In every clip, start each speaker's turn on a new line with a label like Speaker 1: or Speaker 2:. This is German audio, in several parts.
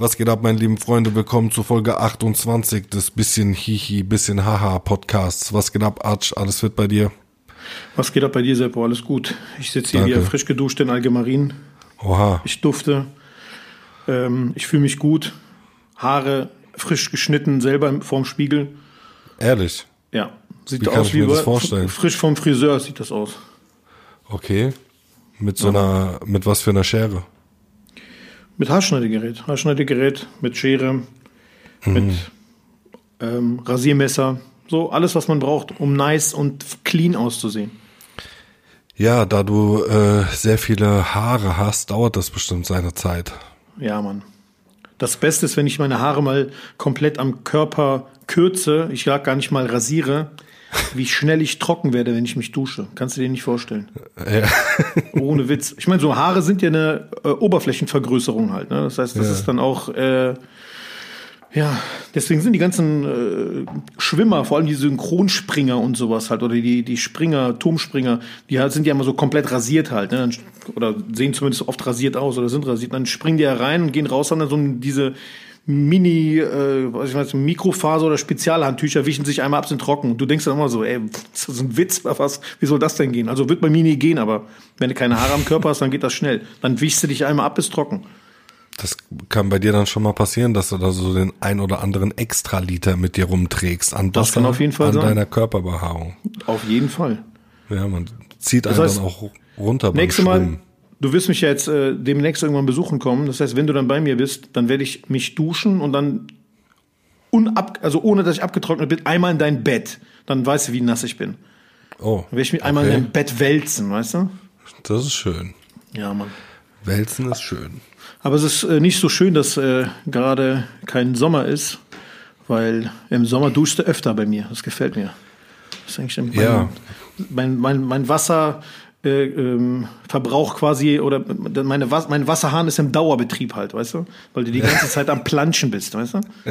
Speaker 1: Was geht ab, meine lieben Freunde? Willkommen zu Folge 28 des bisschen Hihi, bisschen Haha Podcasts. Was geht ab, Arch? Alles fit bei dir?
Speaker 2: Was geht ab bei dir, Seppo? Alles gut. Ich sitze hier wieder frisch geduscht in Allgemein.
Speaker 1: Oha.
Speaker 2: Ich dufte. Ähm, ich fühle mich gut. Haare frisch geschnitten, selber vorm Spiegel.
Speaker 1: Ehrlich?
Speaker 2: Ja. Sieht
Speaker 1: Wie kann
Speaker 2: aus
Speaker 1: ich mir das vorstellen?
Speaker 2: frisch vom Friseur sieht das aus.
Speaker 1: Okay. Mit so einer, mit was für einer Schere?
Speaker 2: Mit Haarschneidegerät. Haarschneidegerät, mit Schere,
Speaker 1: Mhm.
Speaker 2: mit ähm, Rasiermesser. So alles, was man braucht, um nice und clean auszusehen.
Speaker 1: Ja, da du äh, sehr viele Haare hast, dauert das bestimmt seine Zeit.
Speaker 2: Ja, Mann. Das Beste ist, wenn ich meine Haare mal komplett am Körper kürze, ich lag gar nicht mal rasiere, wie schnell ich trocken werde, wenn ich mich dusche. Kannst du dir nicht vorstellen.
Speaker 1: Ja.
Speaker 2: Ohne Witz. Ich meine, so Haare sind ja eine äh, Oberflächenvergrößerung halt. Ne? Das heißt, das
Speaker 1: Ja.
Speaker 2: ist dann auch, äh, ja, deswegen sind die ganzen äh, Schwimmer, vor allem die Synchronspringer und sowas halt, oder die, die Springer, Turmspringer, die halt, sind ja immer so komplett rasiert halt, ne? Oder sehen zumindest oft rasiert aus oder sind rasiert. Dann springen die ja rein und gehen raus, haben dann so diese Mini, äh, was ich weiß, Mikrofaser oder Spezialhandtücher wischen sich einmal ab, sind trocken. Und du denkst dann immer so, ey, ist das ein Witz was? Wie soll das denn gehen? Also wird bei mir nie gehen, aber wenn du keine Haare am Körper hast, dann geht das schnell. Dann wischst du dich einmal ab, ist trocken.
Speaker 1: Das kann bei dir dann schon mal passieren, dass du da so den ein oder anderen Extraliter mit dir rumträgst an
Speaker 2: Das
Speaker 1: Wasser, an
Speaker 2: sein.
Speaker 1: deiner Körperbehaarung.
Speaker 2: Auf jeden Fall.
Speaker 1: Ja, man zieht einen
Speaker 2: heißt,
Speaker 1: dann auch runter beim
Speaker 2: Nächstes Mal,
Speaker 1: Schwimmen.
Speaker 2: Du wirst mich ja jetzt äh, demnächst irgendwann besuchen kommen. Das heißt, wenn du dann bei mir bist, dann werde ich mich duschen und dann unab, also ohne dass ich abgetrocknet bin, einmal in dein Bett. Dann weißt du, wie nass ich bin.
Speaker 1: Oh,
Speaker 2: Dann werde ich mich einmal in
Speaker 1: okay.
Speaker 2: dein Bett wälzen, weißt du?
Speaker 1: das ist schön.
Speaker 2: Ja, Mann.
Speaker 1: Wälzen ist schön.
Speaker 2: Aber es ist äh, nicht so schön, dass äh, gerade kein Sommer ist, weil im Sommer duschst du öfter bei mir. Das gefällt mir. Das ist eigentlich mein,
Speaker 1: Ja.
Speaker 2: mein, mein, mein Wasser. Äh, ähm, Verbrauch quasi oder meine mein Wasserhahn ist im Dauerbetrieb halt, weißt du? Weil du die ganze Zeit am Planschen bist, weißt du?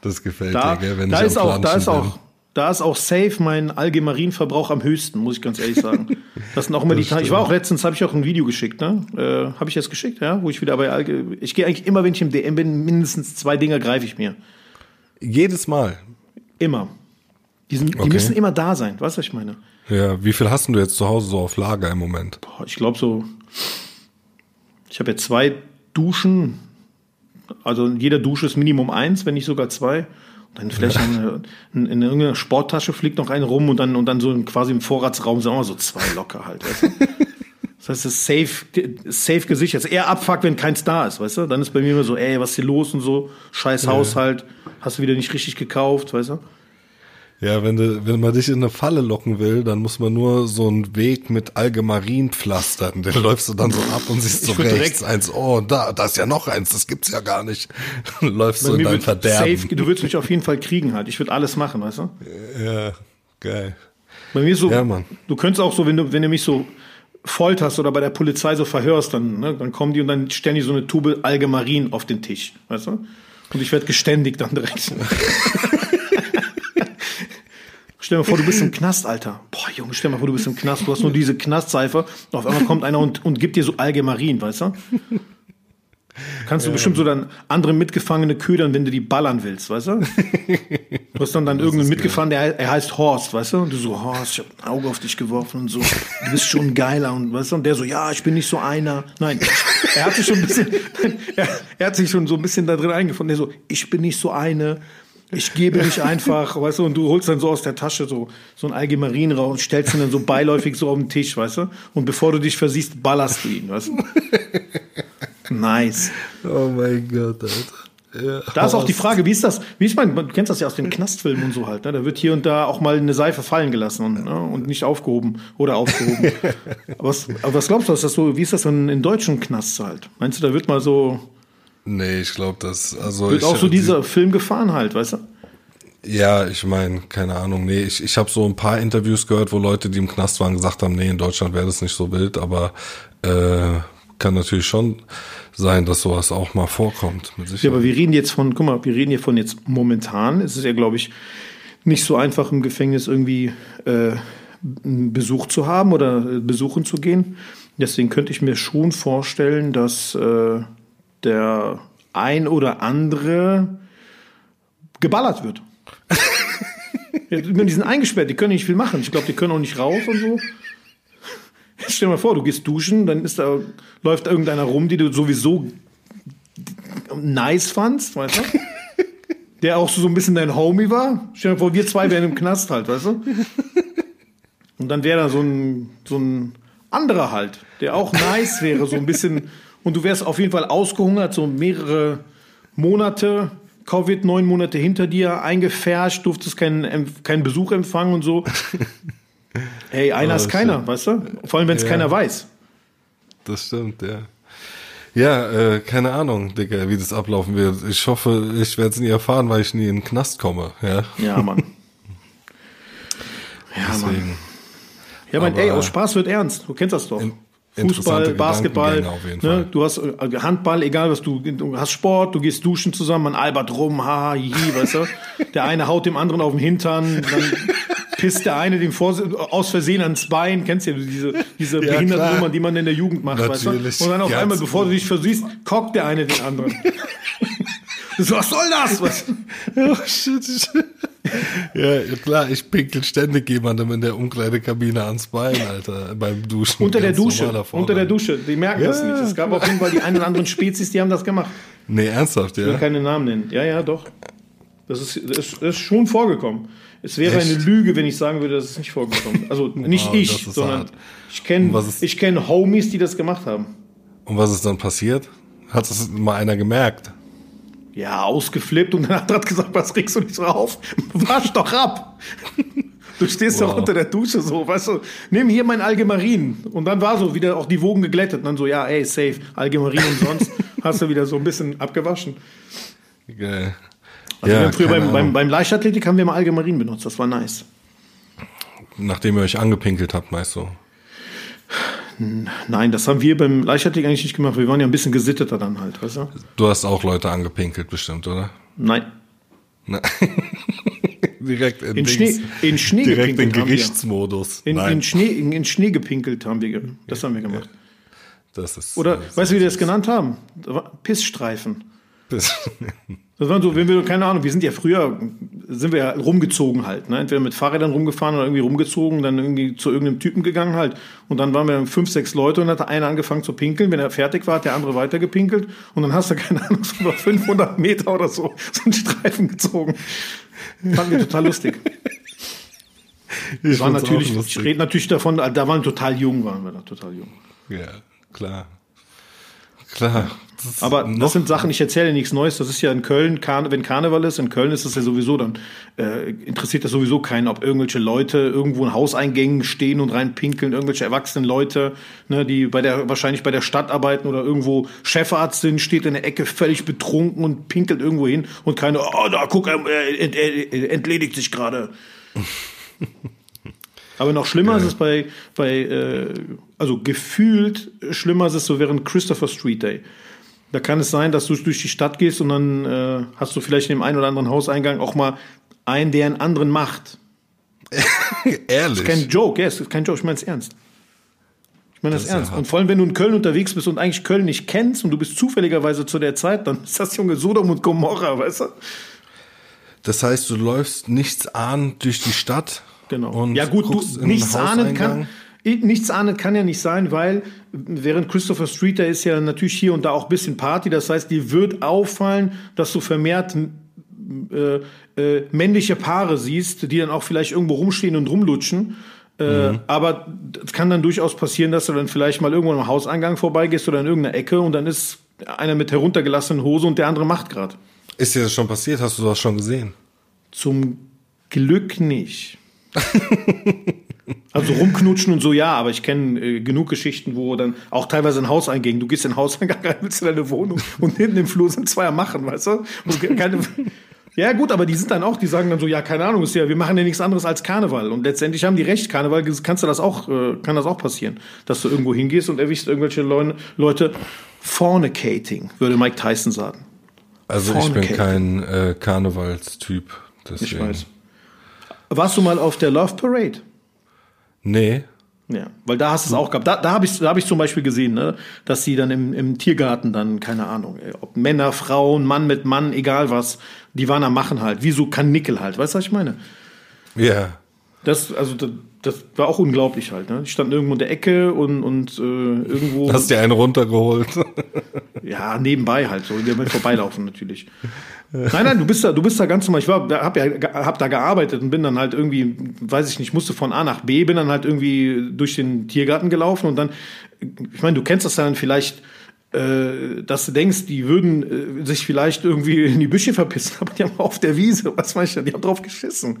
Speaker 1: Das gefällt
Speaker 2: Da,
Speaker 1: dir, gell, wenn
Speaker 2: da
Speaker 1: ich
Speaker 2: ist
Speaker 1: am
Speaker 2: auch, da ist auch, da ist auch safe mein Allgemeinverbrauch am höchsten, muss ich ganz ehrlich sagen. Das sind auch immer die
Speaker 1: Das
Speaker 2: Tage. Ich war auch letztens, habe ich auch ein Video geschickt, ne? Äh, habe ich jetzt geschickt, ja? Wo ich wieder bei Allge ich gehe eigentlich immer, wenn ich im DM bin, mindestens zwei Dinger greife ich mir.
Speaker 1: bin. Jedes Mal.
Speaker 2: Immer. Die, sind, die
Speaker 1: Okay.
Speaker 2: müssen immer da sein, weißt du, was ich meine?
Speaker 1: Ja, wie viel hast du jetzt zu Hause so auf Lager im Moment?
Speaker 2: Ich glaube so, ich habe ja zwei Duschen, also in jeder Dusche ist Minimum eins, wenn nicht sogar zwei. Und dann vielleicht eine, in, in irgendeiner Sporttasche fliegt noch eine rum und dann, und dann so quasi im Vorratsraum sind auch mal so zwei locker halt. Weißt du? Das heißt, es ist safe, safe gesichert. Es ist eher Abfuck, wenn keins da ist, weißt du? Dann ist bei mir immer so, ey, was ist hier los und so, scheiß Haushalt, hast du wieder nicht richtig gekauft, weißt du?
Speaker 1: Ja, wenn, du, wenn man dich in eine Falle locken will, dann muss man nur so einen Weg mit Allgemarin pflastern. Den läufst du dann so ab und siehst so rechts
Speaker 2: direkt-
Speaker 1: eins. Oh, da, da ist ja noch eins, das gibt's ja gar nicht. läufst
Speaker 2: Bei
Speaker 1: du in dein Verderben.
Speaker 2: safe, du würdest mich auf jeden Fall kriegen halt. Ich würde alles machen, weißt du?
Speaker 1: Ja, geil.
Speaker 2: Bei mir ist so,
Speaker 1: Ja, Mann.
Speaker 2: du könntest auch so, wenn du, wenn du mich so folterst oder bei der Polizei so verhörst, dann, ne, dann kommen die und dann stellen die so eine Tube Allgemarin auf den Tisch, weißt du? Und ich werde geständigt dann direkt. Stell dir mal vor, du bist im Knast, Alter. Boah, Junge, stell dir mal vor, du bist im Knast. Du hast nur diese Knastseife. Und auf einmal kommt einer und, und gibt dir so Allgemarin, weißt du? Kannst du bestimmt so dann andere Mitgefangene ködern, wenn du die ballern willst, weißt du? Du hast dann, dann irgendeinen mitgefahren, der er heißt Horst, weißt du? Und du so, Horst, ich hab ein Auge auf dich geworfen und so. Du bist schon geiler und weißt du? Und der so, ja, ich bin nicht so einer. Nein, er hat sich schon ein bisschen, er, er hat sich schon so ein bisschen da drin eingefunden. Der so, ich bin nicht so eine. Ich gebe nicht einfach, weißt du, und du holst dann so aus der Tasche so, so ein Allgemarin raus und stellst ihn dann so beiläufig so auf den Tisch, weißt du? Und bevor du dich versiehst, ballerst du ihn, weißt du? Nice.
Speaker 1: Oh mein Gott, Alter. Ja,
Speaker 2: Da ist auch die Frage, wie ist das? Wie ist mein, du kennst das ja aus den Knastfilmen und so halt, ne? Da wird hier und da auch mal eine Seife fallen gelassen und, ne? und nicht aufgehoben oder aufgehoben. aber, was, aber was glaubst du, ist das so, wie ist das in, in deutschen Knasts halt? Meinst du, da wird mal so,
Speaker 1: Nee, ich glaube, das, also
Speaker 2: wird
Speaker 1: ich,
Speaker 2: auch so dieser Film gefahren halt, weißt du?
Speaker 1: Ja, ich meine, keine Ahnung, nee, ich, ich habe so ein paar Interviews gehört, wo Leute, die im Knast waren, gesagt haben, nee, in Deutschland wäre das nicht so wild, aber äh, kann natürlich schon sein, dass sowas auch mal vorkommt.
Speaker 2: Ja, aber wir reden jetzt von, guck mal, wir reden hier von jetzt momentan. Es ist ja, glaube ich, nicht so einfach im Gefängnis irgendwie äh, einen Besuch zu haben oder äh, besuchen zu gehen. Deswegen könnte ich mir schon vorstellen, dass äh, der ein oder andere geballert wird. die sind eingesperrt, die können nicht viel machen. Ich glaube, die können auch nicht raus und so. Jetzt stell dir mal vor, du gehst duschen, dann ist da, läuft da irgendeiner rum, die du sowieso nice fandst, weißt du? Der auch so ein bisschen dein Homie war. Stell dir vor, wir zwei wären im Knast halt, weißt du? Und dann wäre da so ein, so ein anderer halt, der auch nice wäre, so ein bisschen. Und du wärst auf jeden Fall ausgehungert, so mehrere Monate, Covid neun Monate hinter dir, eingefärscht, durftest keinen, keinen Besuch empfangen und so. Ey, einer oh, ist keiner, stimmt. weißt du? Vor allem, wenn es ja. keiner weiß.
Speaker 1: Das stimmt, ja. Ja, äh, keine Ahnung, Digga, wie das ablaufen wird. Ich hoffe, ich werde es nie erfahren, weil ich nie in den Knast komme. Ja,
Speaker 2: ja Mann. ja, Deswegen. Mann. Ja, mein, ey, aus Spaß wird ernst. Du kennst das doch. In, Fußball, Basketball, ne? du hast äh, Handball, egal was du, du hast Sport, du gehst duschen zusammen, man albert rum, ha, hi, weißt du? Der eine haut dem anderen auf den Hintern, dann pisst der eine dem vor, aus Versehen ans Bein, kennst du ja diese, diese ja, Behindertennummer, die man in der Jugend macht, Natürlich. weißt du? Und dann auf Ganz einmal, bevor du dich versiehst, kockt der eine den anderen. so, was soll das? Was?
Speaker 1: Oh, shit, shit. Ja, klar, ich pinkel ständig jemandem in der Umkleidekabine ans Bein, Alter, beim Duschen.
Speaker 2: Unter der Dusche, unter der Dusche, die merken ja, das nicht. Es gab auf jeden Fall die ein oder anderen Spezies, die haben das gemacht.
Speaker 1: Nee, ernsthaft, ja?
Speaker 2: Ich will keine Namen nennen. Ja, ja, doch. Das ist, das ist, das ist schon vorgekommen. Es wäre Echt? eine Lüge, wenn ich sagen würde, dass es nicht vorgekommen Also nicht wow, ich, sondern hart. ich kenne ich kenn Homies, die das gemacht haben.
Speaker 1: Und was ist dann passiert? Hat es mal einer gemerkt?
Speaker 2: Ja, ausgeflippt und dann hat er gesagt, was regst du nicht drauf? Wasch doch ab. Du stehst wow. doch unter der Dusche so, weißt du, nimm hier mein Algemarin. Und dann war so wieder auch die Wogen geglättet. Und dann so, ja, ey, safe, Algemarin und sonst hast du wieder so ein bisschen abgewaschen. Geil. Also ja, früher beim, beim, beim Leichtathletik haben wir mal Algemarin benutzt, das war nice.
Speaker 1: Nachdem ihr euch angepinkelt habt, meinst du?
Speaker 2: Nein, das haben wir beim Leichtathletik eigentlich nicht gemacht. Wir waren ja ein bisschen gesitteter dann halt, weißt du?
Speaker 1: Du hast auch Leute angepinkelt bestimmt, oder?
Speaker 2: Nein.
Speaker 1: Nein. direkt in,
Speaker 2: in Schnee, in Schnee
Speaker 1: direkt in Gerichtsmodus.
Speaker 2: In, in, Schnee, in, in, Schnee gepinkelt haben wir, das haben wir gemacht.
Speaker 1: Das ist,
Speaker 2: Oder, das weißt du, wie wir das genannt haben? Pissstreifen. Piss. Das waren so, wenn wir, keine Ahnung, wir sind ja früher, sind wir ja rumgezogen halt, ne? Entweder mit Fahrrädern rumgefahren oder irgendwie rumgezogen, dann irgendwie zu irgendeinem Typen gegangen halt. Und dann waren wir fünf, sechs Leute und hat einer angefangen zu pinkeln. Wenn er fertig war, hat der andere weiter gepinkelt. Und dann hast du, keine Ahnung, so über 500 Meter oder so, so einen Streifen gezogen. Fanden wir total lustig. Ich war natürlich, ich rede natürlich davon, da waren total jung, waren wir da, total jung.
Speaker 1: Ja, klar. Klar.
Speaker 2: Aber das sind Sachen, ich erzähle nichts Neues. Das ist ja in Köln, wenn Karneval ist, in Köln ist das ja sowieso, dann äh, interessiert das sowieso keinen, ob irgendwelche Leute irgendwo in Hauseingängen stehen und reinpinkeln, irgendwelche erwachsenen Leute, ne, die bei der, wahrscheinlich bei der Stadt arbeiten oder irgendwo Chefarzt sind, steht in der Ecke völlig betrunken und pinkelt irgendwo hin und keine, oh, da guck, er ent, entledigt sich gerade. Aber noch schlimmer ja. ist es bei, bei äh, also gefühlt schlimmer ist es so während Christopher Street Day. Da kann es sein, dass du durch die Stadt gehst und dann äh, hast du vielleicht in dem einen oder anderen Hauseingang auch mal einen, der einen anderen macht.
Speaker 1: Ehrlich? Das
Speaker 2: ist kein Joke, ja, ist kein Joke, ich meine es ernst. Ich meine das, das ernst. Und vor allem, wenn du in Köln unterwegs bist und eigentlich Köln nicht kennst und du bist zufälligerweise zu der Zeit, dann ist das Junge Sodom und Gomorra, weißt du?
Speaker 1: Das heißt, du läufst nichts ahnend durch die Stadt.
Speaker 2: Genau. ja gut, du nichts ahnen kann. Nichts ahnen kann ja nicht sein, weil während Christopher Street, da ist ja natürlich hier und da auch ein bisschen Party. Das heißt, dir wird auffallen, dass du vermehrt äh, äh, männliche Paare siehst, die dann auch vielleicht irgendwo rumstehen und rumlutschen. Äh, mhm. Aber es kann dann durchaus passieren, dass du dann vielleicht mal irgendwo am Hauseingang vorbeigehst oder in irgendeiner Ecke und dann ist einer mit heruntergelassenen Hose und der andere macht gerade.
Speaker 1: Ist dir das schon passiert? Hast du das schon gesehen?
Speaker 2: Zum Glück nicht. Also rumknutschen und so, ja, aber ich kenne äh, genug Geschichten, wo dann auch teilweise ein Haus einging. Du gehst in den Hauseingang rein, willst in deine Wohnung und hinten im Flur sind zwei am Machen, weißt du? Keine, ja, gut, aber die sind dann auch, die sagen dann so, ja, keine Ahnung, ist ja, wir machen ja nichts anderes als Karneval. Und letztendlich haben die recht, Karneval kannst du das auch, äh, kann das auch passieren, dass du irgendwo hingehst und erwischst irgendwelche Leute, Leute fornicating, würde Mike Tyson sagen.
Speaker 1: Also ich bin kein äh, Karnevalstyp. Deswegen. Ich weiß.
Speaker 2: Warst du mal auf der Love Parade?
Speaker 1: Nee.
Speaker 2: Ja, weil da hast du es auch gehabt. Da, da habe ich, da hab ich zum Beispiel gesehen, ne, dass sie dann im, im Tiergarten dann, keine Ahnung, ob Männer, Frauen, Mann mit Mann, egal was, die waren am Machen halt, wie so Kanickel halt. Weißt du, was ich meine?
Speaker 1: Ja.
Speaker 2: Das, also, das, das war auch unglaublich halt. Ne? Die standen irgendwo in der Ecke und, und äh, irgendwo.
Speaker 1: Hast dir einen runtergeholt?
Speaker 2: ja, nebenbei halt, so, wir vorbeilaufen natürlich. Nein, nein, du bist da, du bist da ganz normal. Ich war, hab ja, hab da gearbeitet und bin dann halt irgendwie, weiß ich nicht, musste von A nach B, bin dann halt irgendwie durch den Tiergarten gelaufen und dann, ich meine, du kennst das dann vielleicht, äh, dass du denkst, die würden äh, sich vielleicht irgendwie in die Büsche verpissen, aber die haben auf der Wiese, was weiß ich, die haben drauf geschissen.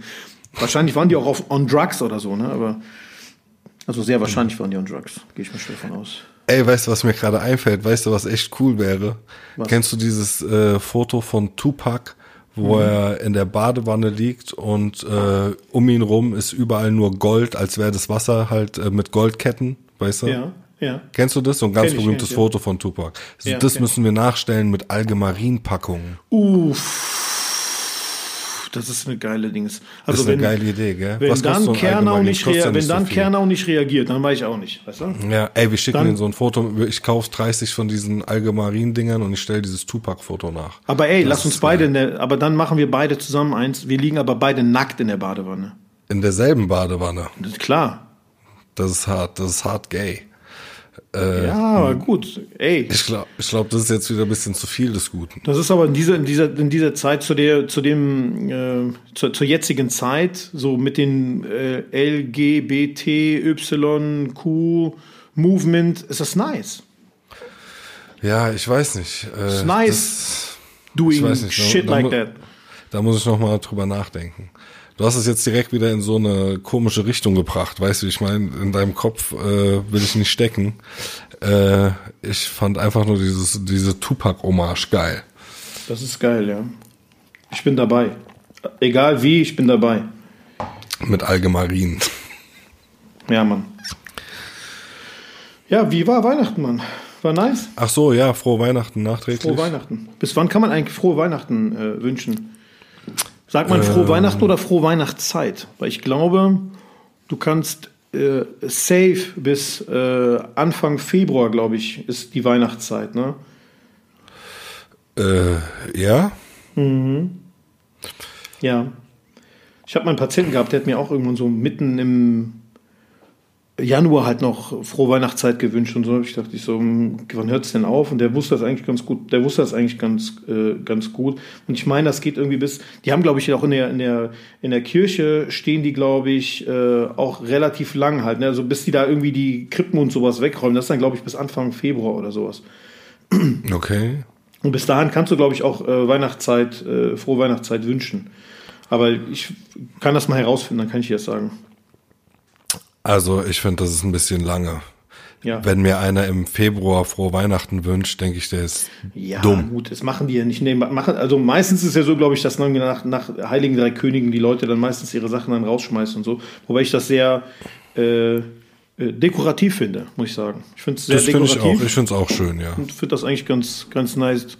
Speaker 2: Wahrscheinlich waren die auch auf, on drugs oder so, ne? Aber also sehr wahrscheinlich waren die on drugs, gehe ich mal schwer von aus.
Speaker 1: Ey, weißt du, was mir gerade einfällt? Weißt du, was echt cool wäre? Was? Kennst du dieses äh, Foto von Tupac, wo mhm. er in der Badewanne liegt und äh, um ihn rum ist überall nur Gold, als wäre das Wasser halt äh, mit Goldketten, weißt du?
Speaker 2: Ja. Ja.
Speaker 1: Kennst du das? So ein ganz ich, berühmtes ich, Foto ja. von Tupac. Ja, das müssen wir nachstellen mit Allgemeinpackungen.
Speaker 2: Uff das ist eine geile Dings.
Speaker 1: Also das ist wenn, eine geile Idee, gell?
Speaker 2: Wenn Was dann Kernau nicht, rea wenn dann so Kernau nicht reagiert, dann weiß ich auch nicht, weißt du?
Speaker 1: Ja, ey, wir schicken dann, so ein Foto, ich kaufe 30 von diesen allgemeinen Dingern und ich stelle dieses Tupac-Foto nach.
Speaker 2: Aber ey, das lass uns beide, in der, aber dann machen wir beide zusammen eins. Wir liegen aber beide nackt in der Badewanne.
Speaker 1: In derselben Badewanne.
Speaker 2: Klar.
Speaker 1: Das ist hart, das ist hart gay.
Speaker 2: Äh, ja, aber gut, ey.
Speaker 1: Ich glaube, ich glaub, das ist jetzt wieder ein bisschen zu viel des Guten.
Speaker 2: Das ist aber in dieser, in dieser, in dieser Zeit, zu der, zu dem, äh, zur, zur jetzigen Zeit, so mit den äh, LGBTYQ Movement, ist das nice.
Speaker 1: Ja, ich weiß nicht.
Speaker 2: Äh, ist nice das, doing nicht, shit da, like
Speaker 1: da,
Speaker 2: that.
Speaker 1: Da muss ich noch mal drüber nachdenken. Du hast es jetzt direkt wieder in so eine komische Richtung gebracht, weißt du, ich meine, in deinem Kopf äh, will ich nicht stecken. Äh, ich fand einfach nur dieses, diese Tupac-Hommage geil.
Speaker 2: Das ist geil, ja. Ich bin dabei. Egal wie, ich bin dabei.
Speaker 1: Mit Allgemein.
Speaker 2: Ja, Mann. Ja, wie war Weihnachten, Mann? War nice?
Speaker 1: Ach so, ja, frohe Weihnachten nachträglich.
Speaker 2: Frohe Weihnachten. Bis wann kann man eigentlich frohe Weihnachten äh, wünschen? Sagt man frohe ähm, Weihnachten oder frohe Weihnachtszeit? Weil ich glaube, du kannst äh, safe bis äh, Anfang Februar, glaube ich, ist die Weihnachtszeit, ne?
Speaker 1: Äh, ja.
Speaker 2: Mhm. Ja. Ich habe mal einen Patienten gehabt, der hat mir auch irgendwann so mitten im Januar halt noch frohe Weihnachtszeit gewünscht und so. Ich dachte ich so, hm, wann hört es denn auf? Und der wusste das eigentlich ganz gut. Der wusste das eigentlich ganz, äh, ganz gut. Und ich meine, das geht irgendwie bis. Die haben, glaube ich, auch in der in der in der Kirche stehen die, glaube ich, äh, auch relativ lang halt. Ne? Also bis die da irgendwie die Krippen und sowas wegräumen. Das ist dann, glaube ich, bis Anfang Februar oder sowas.
Speaker 1: Okay.
Speaker 2: Und bis dahin kannst du, glaube ich, auch äh, Weihnachtszeit, äh, frohe Weihnachtszeit wünschen. Aber ich kann das mal herausfinden, dann kann ich dir das sagen.
Speaker 1: Also ich finde, das ist ein bisschen lange. Ja. Wenn mir einer im Februar frohe Weihnachten wünscht, denke ich, der ist
Speaker 2: ja,
Speaker 1: dumm. Ja,
Speaker 2: gut, das machen die ja nicht. Nee, machen, also meistens ist es ja so, glaube ich, dass nach, nach Heiligen Drei Königen die Leute dann meistens ihre Sachen dann rausschmeißen und so. Wobei ich das sehr äh, äh dekorativ finde, muss ich sagen. Ich finde es sehr das dekorativ.
Speaker 1: Ich auch. Ich finde es auch schön, ja.
Speaker 2: Und finde das eigentlich ganz, ganz nice.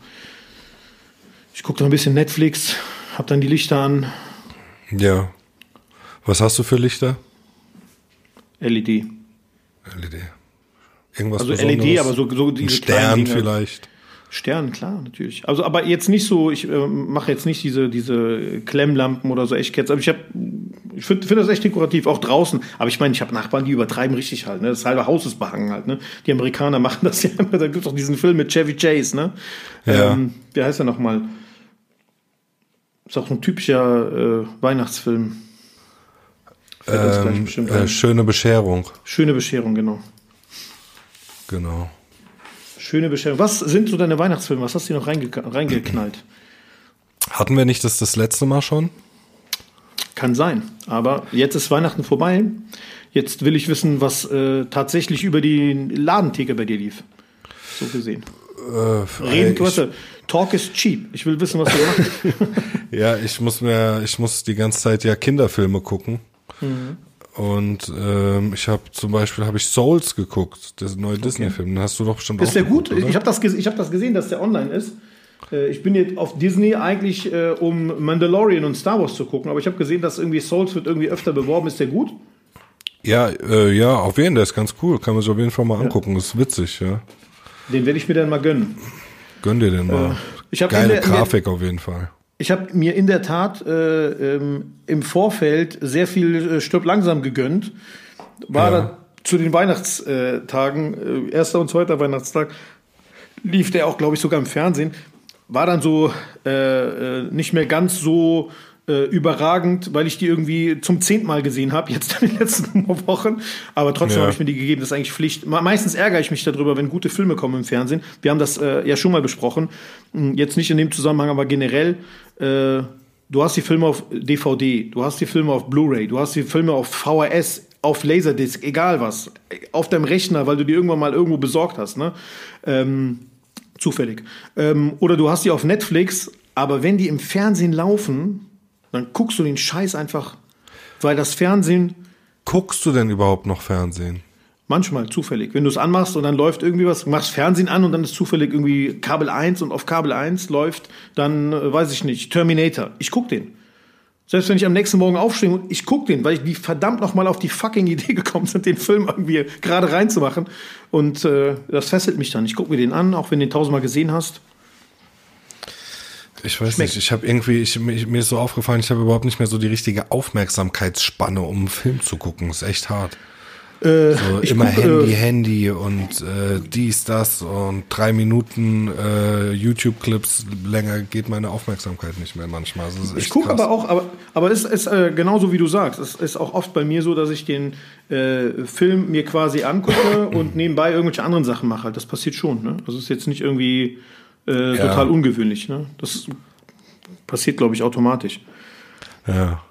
Speaker 2: Ich gucke da ein bisschen Netflix, habe dann die Lichter an.
Speaker 1: Ja. Was hast du für Lichter?
Speaker 2: LED.
Speaker 1: LED. Irgendwas
Speaker 2: Also Besonderes? LED, aber so, so
Speaker 1: diese Ein Stern vielleicht.
Speaker 2: Stern, klar, natürlich. Also, aber jetzt nicht so, ich äh, mache jetzt nicht diese, diese Klemmlampen oder so Echtkerzen. Aber ich habe, ich finde find das echt dekorativ, auch draußen. Aber ich meine, ich habe Nachbarn, die übertreiben richtig halt. Ne? Das halbe Haus ist behangen halt. Ne? Die Amerikaner machen das ja immer. Da gibt es doch diesen Film mit Chevy Chase. Ne? Ja. Ähm, wie heißt er nochmal? Ist auch ein typischer äh, Weihnachtsfilm.
Speaker 1: Ähm, äh, schöne Bescherung.
Speaker 2: Schöne Bescherung, genau.
Speaker 1: Genau.
Speaker 2: Schöne Bescherung. Was sind so deine Weihnachtsfilme? Was hast du noch reinge reingeknallt?
Speaker 1: Hatten wir nicht das das letzte Mal schon?
Speaker 2: Kann sein. Aber jetzt ist Weihnachten vorbei. Jetzt will ich wissen, was äh, tatsächlich über die Ladentheke bei dir lief. So gesehen. Äh, Reden, warte, Talk is cheap. Ich will wissen, was du machst.
Speaker 1: ja, ich muss mir, ich muss die ganze Zeit ja Kinderfilme gucken. Mhm. Und ähm, ich habe zum Beispiel habe ich Souls geguckt, der neue okay. Disney-Film. Den hast du doch bestimmt
Speaker 2: ist auch der geguckt, gut? Oder? Ich habe das, hab das gesehen, dass der online ist. Äh, ich bin jetzt auf Disney eigentlich, äh, um Mandalorian und Star Wars zu gucken, aber ich habe gesehen, dass irgendwie Souls wird irgendwie öfter beworben. Ist der gut?
Speaker 1: Ja, äh, ja, auf jeden Fall, der ist ganz cool. Kann man sich auf jeden Fall mal angucken. Ja. Ist witzig, ja.
Speaker 2: Den werde ich mir dann mal gönnen.
Speaker 1: Gönn dir den mal. Äh,
Speaker 2: ich Geile der, Grafik der, auf jeden Fall. Ich habe mir in der Tat äh, ähm, im Vorfeld sehr viel äh, Stirb langsam gegönnt. War ja. da zu den Weihnachtstagen, äh, erster und zweiter Weihnachtstag, lief der auch, glaube ich, sogar im Fernsehen. War dann so äh, äh, nicht mehr ganz so äh, überragend, weil ich die irgendwie zum zehnten Mal gesehen habe, jetzt in den letzten Wochen. Aber trotzdem ja. habe ich mir die gegeben. Das ist eigentlich Pflicht. Meistens ärgere ich mich darüber, wenn gute Filme kommen im Fernsehen. Wir haben das äh, ja schon mal besprochen. Hm, jetzt nicht in dem Zusammenhang, aber generell. Äh, du hast die Filme auf DVD, du hast die Filme auf Blu-ray, du hast die Filme auf VHS, auf Laserdisc, egal was, auf deinem Rechner, weil du die irgendwann mal irgendwo besorgt hast, ne? Ähm, zufällig. Ähm, oder du hast die auf Netflix, aber wenn die im Fernsehen laufen, dann guckst du den Scheiß einfach, weil das Fernsehen.
Speaker 1: Guckst du denn überhaupt noch Fernsehen?
Speaker 2: Manchmal zufällig. Wenn du es anmachst und dann läuft irgendwie was, machst Fernsehen an und dann ist zufällig irgendwie Kabel 1 und auf Kabel 1 läuft dann, äh, weiß ich nicht, Terminator. Ich guck den. Selbst wenn ich am nächsten Morgen aufstehe und ich guck den, weil ich die verdammt noch mal auf die fucking Idee gekommen sind, den Film irgendwie gerade reinzumachen. Und äh, das fesselt mich dann. Ich guck mir den an, auch wenn du den tausendmal gesehen hast.
Speaker 1: Ich weiß Schmeckt. nicht, ich habe irgendwie, ich, mir ist so aufgefallen, ich habe überhaupt nicht mehr so die richtige Aufmerksamkeitsspanne, um einen Film zu gucken. ist echt hart. Äh, so immer guck, Handy, äh, Handy und äh, dies, das und drei Minuten äh, YouTube-Clips länger geht meine Aufmerksamkeit nicht mehr manchmal.
Speaker 2: Also ich gucke aber auch, aber, aber es ist äh, genauso wie du sagst. Es ist auch oft bei mir so, dass ich den äh, Film mir quasi angucke und nebenbei irgendwelche anderen Sachen mache. Das passiert schon. Ne? Also es ist jetzt nicht irgendwie äh, ja. total ungewöhnlich. Ne? Das passiert, glaube ich, automatisch.
Speaker 1: Ja.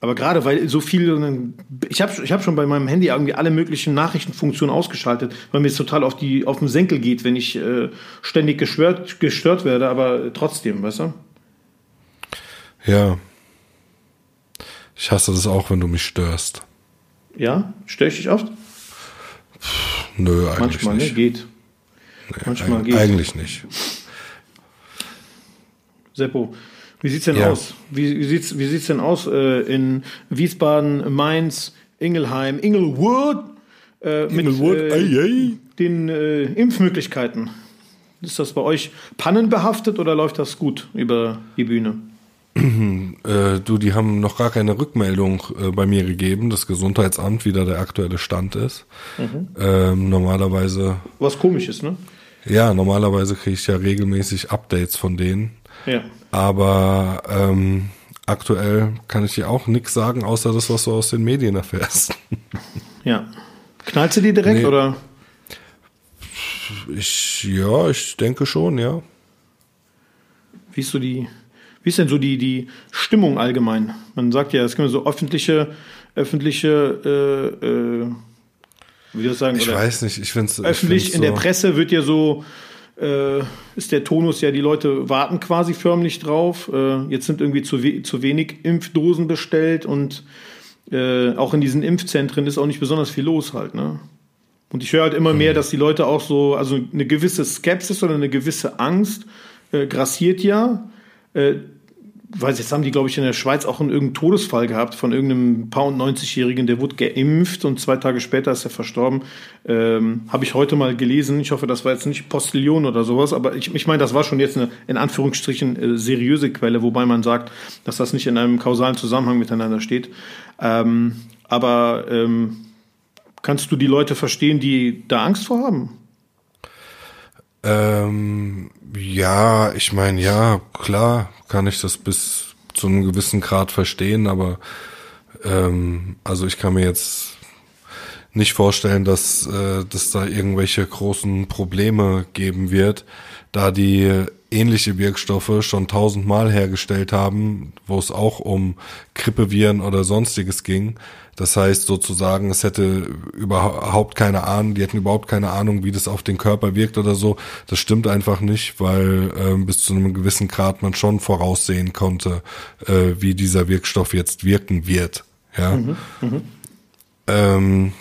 Speaker 2: Aber gerade weil so viel, ich habe ich hab schon bei meinem Handy irgendwie alle möglichen Nachrichtenfunktionen ausgeschaltet, weil mir es total auf, die, auf den Senkel geht, wenn ich äh, ständig gestört, gestört werde, aber trotzdem, weißt du?
Speaker 1: Ja. Ich hasse das auch, wenn du mich störst.
Speaker 2: Ja? Störe ich dich oft?
Speaker 1: Pff, nö, eigentlich
Speaker 2: Manchmal,
Speaker 1: nicht.
Speaker 2: Ne? Geht.
Speaker 1: Manchmal geht. Eigentlich nicht.
Speaker 2: Seppo, wie sieht's denn ja. aus? Wie, wie, sieht's, wie sieht's denn aus äh, in Wiesbaden, Mainz, Ingelheim, Inglewood? Äh, mit Inglewood, äh, ei, ei. den äh, Impfmöglichkeiten. Ist das bei euch pannenbehaftet oder läuft das gut über die Bühne?
Speaker 1: Äh, du, die haben noch gar keine Rückmeldung äh, bei mir gegeben, das Gesundheitsamt, wie da der aktuelle Stand ist. Mhm. Ähm, normalerweise.
Speaker 2: Was komisch ist, ne?
Speaker 1: Ja, normalerweise kriege ich ja regelmäßig Updates von denen.
Speaker 2: Ja.
Speaker 1: Aber ähm, aktuell kann ich dir auch nichts sagen, außer das, was du aus den Medien erfährst.
Speaker 2: Ja. Knallst du die direkt nee. oder?
Speaker 1: Ich, ja, ich denke schon, ja.
Speaker 2: Wie ist so die, wie ist denn so die, die Stimmung allgemein? Man sagt ja, es gibt so öffentliche, öffentliche, äh, äh, wie soll ich sagen?
Speaker 1: Ich weiß nicht, ich finde es.
Speaker 2: Öffentlich in so der Presse wird ja so äh, ist der Tonus ja, die Leute warten quasi förmlich drauf. Äh, jetzt sind irgendwie zu, we zu wenig Impfdosen bestellt und äh, auch in diesen Impfzentren ist auch nicht besonders viel los halt, ne? Und ich höre halt immer mehr, mhm. dass die Leute auch so, also eine gewisse Skepsis oder eine gewisse Angst äh, grassiert ja. Äh, weiß jetzt haben die, glaube ich, in der Schweiz auch einen irgendeinen Todesfall gehabt von irgendeinem paar und 90-Jährigen, der wurde geimpft und zwei Tage später ist er verstorben. Ähm, Habe ich heute mal gelesen. Ich hoffe, das war jetzt nicht Postillon oder sowas, aber ich, ich meine, das war schon jetzt eine in Anführungsstrichen äh, seriöse Quelle, wobei man sagt, dass das nicht in einem kausalen Zusammenhang miteinander steht. Ähm, aber ähm, kannst du die Leute verstehen, die da Angst vor haben?
Speaker 1: Ähm, ja, ich meine, ja, klar kann ich das bis zu einem gewissen Grad verstehen, aber ähm, also ich kann mir jetzt nicht vorstellen, dass äh, dass da irgendwelche großen Probleme geben wird, da die ähnliche Wirkstoffe schon tausendmal hergestellt haben, wo es auch um Grippeviren oder sonstiges ging. Das heißt sozusagen, es hätte überhaupt keine Ahnung, die hätten überhaupt keine Ahnung, wie das auf den Körper wirkt oder so. Das stimmt einfach nicht, weil ähm, bis zu einem gewissen Grad man schon voraussehen konnte, äh, wie dieser Wirkstoff jetzt wirken wird. Ja. Mhm, mh. ähm,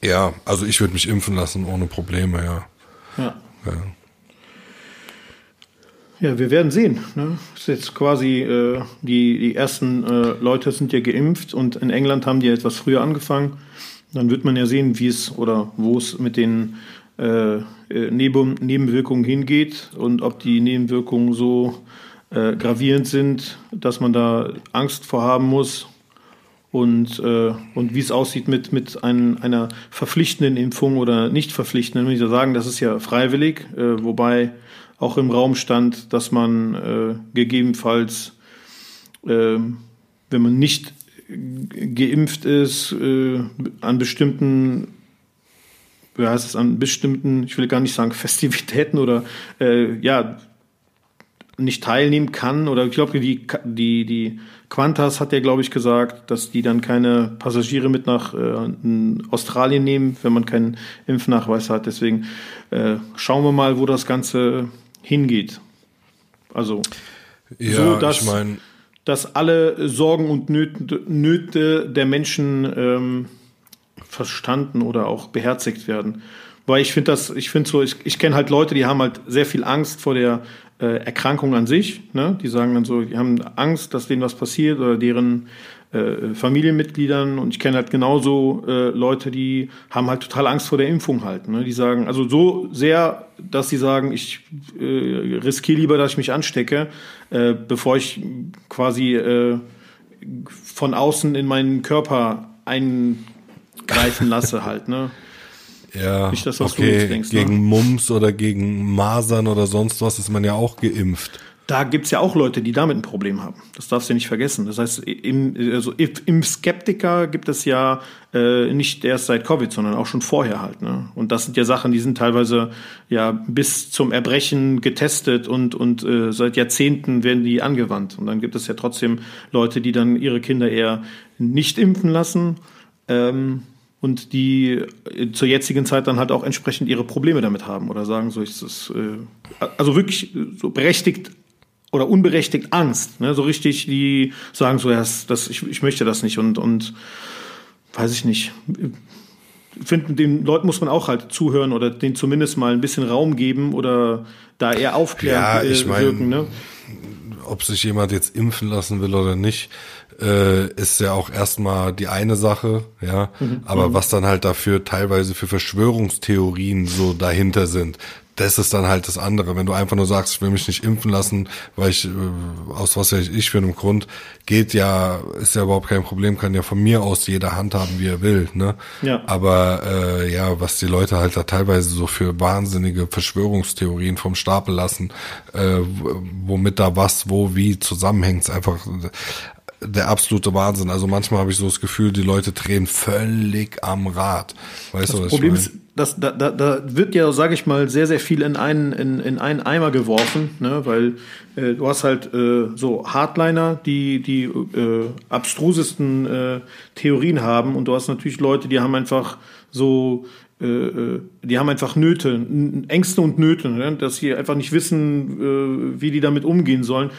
Speaker 1: ja, also ich würde mich impfen lassen ohne Probleme, ja.
Speaker 2: Ja. ja. Ja, wir werden sehen. Ne? ist jetzt quasi, äh, die, die ersten äh, Leute sind ja geimpft und in England haben die etwas früher angefangen. Dann wird man ja sehen, wie es oder wo es mit den äh, äh Neben Nebenwirkungen hingeht und ob die Nebenwirkungen so äh, gravierend sind, dass man da Angst vor haben muss und, äh, und wie es aussieht mit, mit ein, einer verpflichtenden Impfung oder nicht verpflichtenden. Wenn ich sagen, das ist ja freiwillig, äh, wobei auch im Raum stand, dass man äh, gegebenenfalls, äh, wenn man nicht geimpft ist, äh, an bestimmten wie heißt es, an bestimmten, ich will gar nicht sagen Festivitäten oder äh, ja, nicht teilnehmen kann. Oder ich glaube, die, die, die Qantas hat ja, glaube ich, gesagt, dass die dann keine Passagiere mit nach äh, Australien nehmen, wenn man keinen Impfnachweis hat. Deswegen äh, schauen wir mal, wo das Ganze hingeht. Also
Speaker 1: ja, so, dass, ich mein,
Speaker 2: dass alle Sorgen und Nöte, Nöte der Menschen ähm, verstanden oder auch beherzigt werden. Weil ich finde das, ich finde so, ich, ich kenne halt Leute, die haben halt sehr viel Angst vor der äh, Erkrankung an sich. Ne? Die sagen dann so, die haben Angst, dass denen was passiert oder deren äh, Familienmitgliedern. Und ich kenne halt genauso äh, Leute, die haben halt total Angst vor der Impfung halt. Ne? Die sagen, also so sehr, dass sie sagen, ich äh, riskiere lieber, dass ich mich anstecke, äh, bevor ich quasi äh, von außen in meinen Körper eingreifen lasse halt. Ne?
Speaker 1: Ja, Nicht das, was okay. denkst. Ne? Gegen ne? Mumps oder gegen Masern oder sonst was ist man ja auch geimpft.
Speaker 2: Da gibt's ja auch Leute, die damit ein Problem haben. Das darfst du nicht vergessen. Das heißt, im, also im Skeptiker gibt es ja äh, nicht erst seit Covid, sondern auch schon vorher halt. Ne? Und das sind ja Sachen, die sind teilweise ja bis zum Erbrechen getestet und, und äh, seit Jahrzehnten werden die angewandt. Und dann gibt es ja trotzdem Leute, die dann ihre Kinder eher nicht impfen lassen. Ähm, und die äh, zur jetzigen Zeit dann halt auch entsprechend ihre Probleme damit haben oder sagen, so ist es, äh, also wirklich so berechtigt oder unberechtigt Angst, ne? so richtig, die sagen so, ja, das, das, ich, ich möchte das nicht und, und weiß ich nicht. Finden, den Leuten muss man auch halt zuhören oder denen zumindest mal ein bisschen Raum geben oder da eher aufklären
Speaker 1: ja, ich äh, wirken. ne? Ob sich jemand jetzt impfen lassen will oder nicht, äh, ist ja auch erstmal die eine Sache, ja. Mhm. Aber mhm. was dann halt dafür teilweise für Verschwörungstheorien so dahinter sind, das ist dann halt das andere. Wenn du einfach nur sagst, ich will mich nicht impfen lassen, weil ich, äh, aus was weiß ich für einem Grund, geht ja, ist ja überhaupt kein Problem, kann ja von mir aus jeder Hand haben, wie er will, ne? Ja. Aber äh, ja, was die Leute halt da teilweise so für wahnsinnige Verschwörungstheorien vom Stapel lassen, äh, womit da was, wo, wie zusammenhängt, ist einfach der absolute Wahnsinn. Also manchmal habe ich so das Gefühl, die Leute drehen völlig am Rad. Weißt
Speaker 2: das
Speaker 1: du, was
Speaker 2: Problem ich mein? ist, dass da, da, da wird ja, sage ich mal, sehr, sehr viel in einen, in, in einen Eimer geworfen, ne? weil äh, du hast halt äh, so Hardliner, die die äh, abstrusesten äh, Theorien haben und du hast natürlich Leute, die haben einfach so äh, äh, die haben einfach Nöte, Ängste und Nöte, ne? dass sie einfach nicht wissen, wie die damit umgehen sollen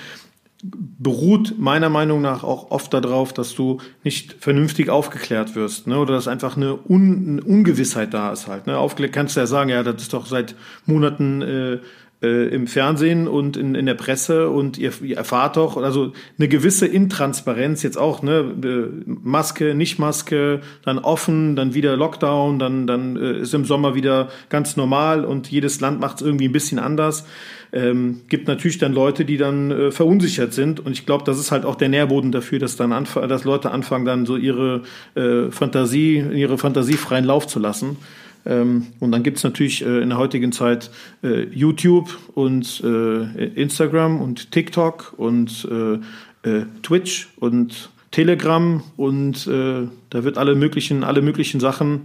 Speaker 2: beruht meiner Meinung nach auch oft darauf, dass du nicht vernünftig aufgeklärt wirst, ne? oder dass einfach eine, Un eine Ungewissheit da ist halt. Ne? Aufgeklärt kannst du ja sagen, ja, das ist doch seit Monaten äh, äh, im Fernsehen und in, in der Presse und ihr, ihr erfahrt doch, also eine gewisse Intransparenz jetzt auch, ne, äh, Maske, nicht Maske, dann offen, dann wieder Lockdown, dann, dann äh, ist im Sommer wieder ganz normal und jedes Land macht es irgendwie ein bisschen anders. Ähm, gibt natürlich dann Leute, die dann äh, verunsichert sind und ich glaube, das ist halt auch der Nährboden dafür, dass dann anf dass Leute anfangen dann so ihre äh, Fantasie, ihre Fantasie freien Lauf zu lassen. Ähm, und dann gibt's natürlich äh, in der heutigen Zeit äh, YouTube und äh, Instagram und TikTok und äh, äh, Twitch und Telegram und äh, da wird alle möglichen, alle möglichen Sachen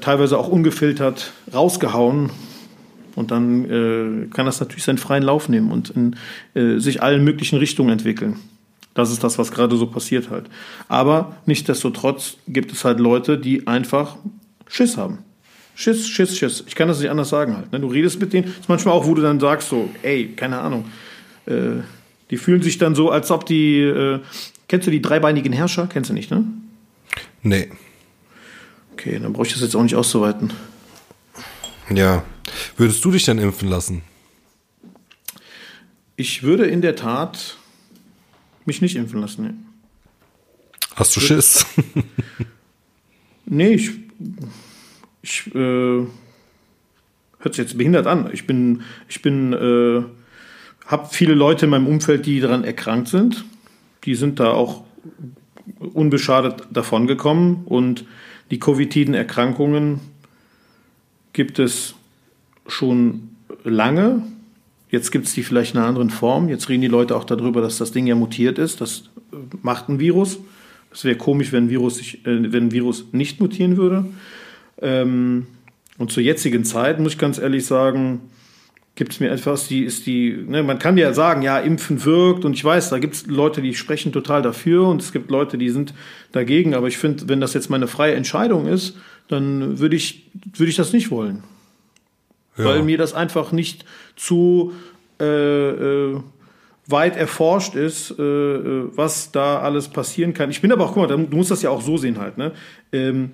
Speaker 2: teilweise auch ungefiltert rausgehauen. Und dann kann das natürlich seinen freien Lauf nehmen und in sich allen möglichen Richtungen entwickeln. Das ist das, was gerade so passiert halt. Aber nichtsdestotrotz gibt es halt Leute, die einfach Schiss haben. Schiss, Schiss, Schiss. Ich kann das nicht anders sagen halt. Ne? Du redest mit denen, das ist manchmal auch, wo du dann sagst so, ey, keine Ahnung. Äh, die fühlen sich dann so, als ob die, äh, kennst du die dreibeinigen Herrscher? Kennst du nicht, ne?
Speaker 1: Nee.
Speaker 2: Okay, dann brauche ich das jetzt auch nicht auszuweiten.
Speaker 1: Ja. Würdest du dich dann impfen lassen?
Speaker 2: Ich würde in der Tat mich nicht impfen lassen. Nee.
Speaker 1: Hast du Schiss?
Speaker 2: nee, ich, ich äh, hört sich jetzt behindert an. Ich bin, ich bin, äh, habe viele Leute in meinem Umfeld, die daran erkrankt sind. Die sind da auch unbeschadet davongekommen und die Covididen Erkrankungen gibt es schon lange. Jetzt gibt es die vielleicht in einer anderen Form. Jetzt reden die Leute auch darüber, dass das Ding ja mutiert ist. Das äh, macht ein Virus. Es wäre komisch, wenn ein, Virus sich, äh, wenn ein Virus nicht mutieren würde. Ähm, und zur jetzigen Zeit, muss ich ganz ehrlich sagen, gibt es mir etwas, die ist die, ne, man kann ja sagen, ja, Impfen wirkt und ich weiß, da gibt es Leute, die sprechen total dafür und es gibt Leute, die sind dagegen, aber ich finde, wenn das jetzt meine freie Entscheidung ist, dann würde ich, würde ich das nicht wollen. Ja. Weil mir das einfach nicht zu äh, äh, weit erforscht ist, äh, äh was da alles passieren kann. Ich bin aber auch, guck mal, du musst das ja auch so sehen halt, ne? Ähm,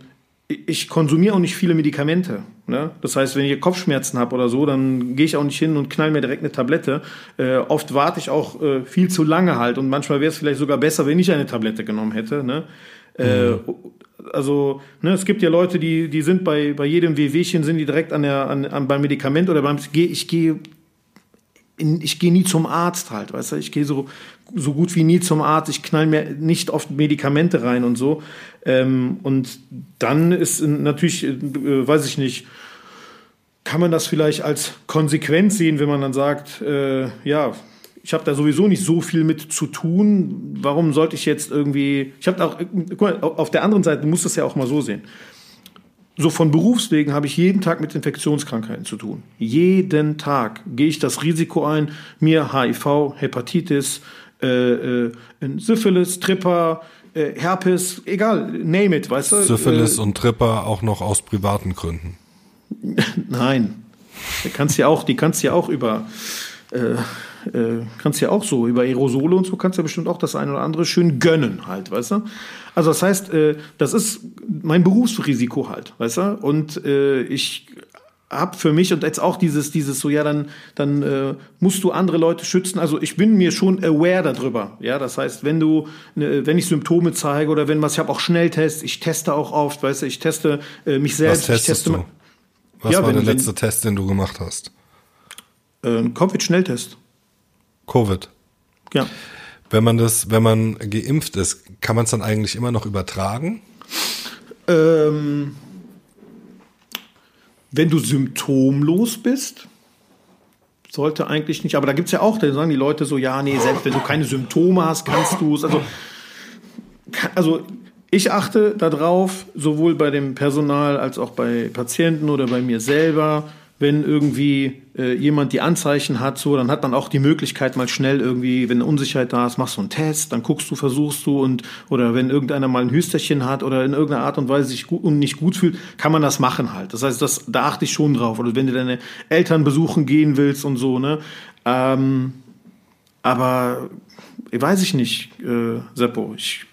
Speaker 2: ich konsumiere auch nicht viele Medikamente. Ne? Das heißt, wenn ich Kopfschmerzen habe oder so, dann gehe ich auch nicht hin und knall mir direkt eine Tablette. Äh, oft warte ich auch äh, viel zu lange halt und manchmal wäre es vielleicht sogar besser, wenn ich eine Tablette genommen hätte. Ne? Äh, mhm. also ne, es gibt ja Leute, die die sind bei bei jedem Wehwehchen sind die direkt an der an, an beim Medikament oder beim ich gehe ich gehe nie zum Arzt halt, weißt du, ich gehe so, so gut wie nie zum Arzt, ich knall mir nicht oft Medikamente rein und so. Ähm, und dann ist natürlich, äh, weiß ich nicht, kann man das vielleicht als Konsequenz sehen, wenn man dann sagt, äh, ja, ich habe da sowieso nicht so viel mit zu tun. Warum sollte ich jetzt irgendwie? Ich habe auch, guck mal, auf der anderen Seite, du musst das ja auch mal so sehen so von Berufswegen habe ich jeden Tag mit Infektionskrankheiten zu tun. Jeden Tag gehe ich das Risiko ein, mir HIV, Hepatitis, äh, äh, Syphilis, Tripper, äh, Herpes, egal, name it, weißt du?
Speaker 1: Syphilis äh, und Tripper auch noch aus privaten Gründen.
Speaker 2: Nein, die kannst ja auch, die kannst ja auch über äh, äh, kannst ja auch so über Aerosole und so kannst ja bestimmt auch das eine oder andere schön gönnen halt, weißt du? Also das heißt, äh, das ist mein Berufsrisiko halt, weißt du? Und äh, ich hab für mich und jetzt auch dieses dieses so ja dann dann äh, musst du andere Leute schützen also ich bin mir schon aware darüber ja das heißt wenn du ne, wenn ich Symptome zeige oder wenn was ich habe auch Schnelltests ich teste auch oft weißt du ich teste äh, mich selbst
Speaker 1: was
Speaker 2: ich teste
Speaker 1: du? was ja, war wenn, der letzte wenn, Test den du gemacht hast
Speaker 2: äh, Covid Schnelltest
Speaker 1: Covid.
Speaker 2: Ja.
Speaker 1: Wenn man das, wenn man geimpft ist, kann man es dann eigentlich immer noch übertragen?
Speaker 2: Ähm, wenn du symptomlos bist, sollte eigentlich nicht. Aber da gibt es ja auch, da sagen die Leute so, ja, nee, selbst wenn du keine Symptome hast, kannst du es. Also, also ich achte darauf, sowohl bei dem Personal als auch bei Patienten oder bei mir selber, wenn irgendwie äh, jemand die Anzeichen hat, so, dann hat man auch die Möglichkeit, mal schnell irgendwie, wenn eine Unsicherheit da ist, machst du einen Test, dann guckst du, versuchst du und oder wenn irgendeiner mal ein Hüsterchen hat oder in irgendeiner Art und Weise sich gut und nicht gut fühlt, kann man das machen halt. Das heißt, das, da achte ich schon drauf. Oder wenn du deine Eltern besuchen gehen willst und so, ne? Ähm, aber weiß ich nicht, äh, Seppo. Ich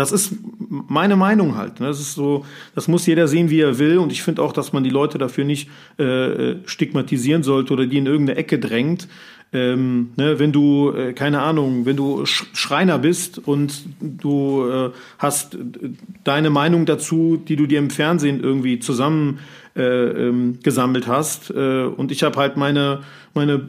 Speaker 2: das ist meine Meinung halt. Ne? Das ist so, das muss jeder sehen, wie er will. Und ich finde auch, dass man die Leute dafür nicht äh, stigmatisieren sollte oder die in irgendeine Ecke drängt. Ähm, ne, wenn du, äh, keine Ahnung, wenn du Schreiner bist und du äh, hast deine Meinung dazu, die du dir im Fernsehen irgendwie zusammen äh, ähm, gesammelt hast, äh, und ich habe halt meine, meine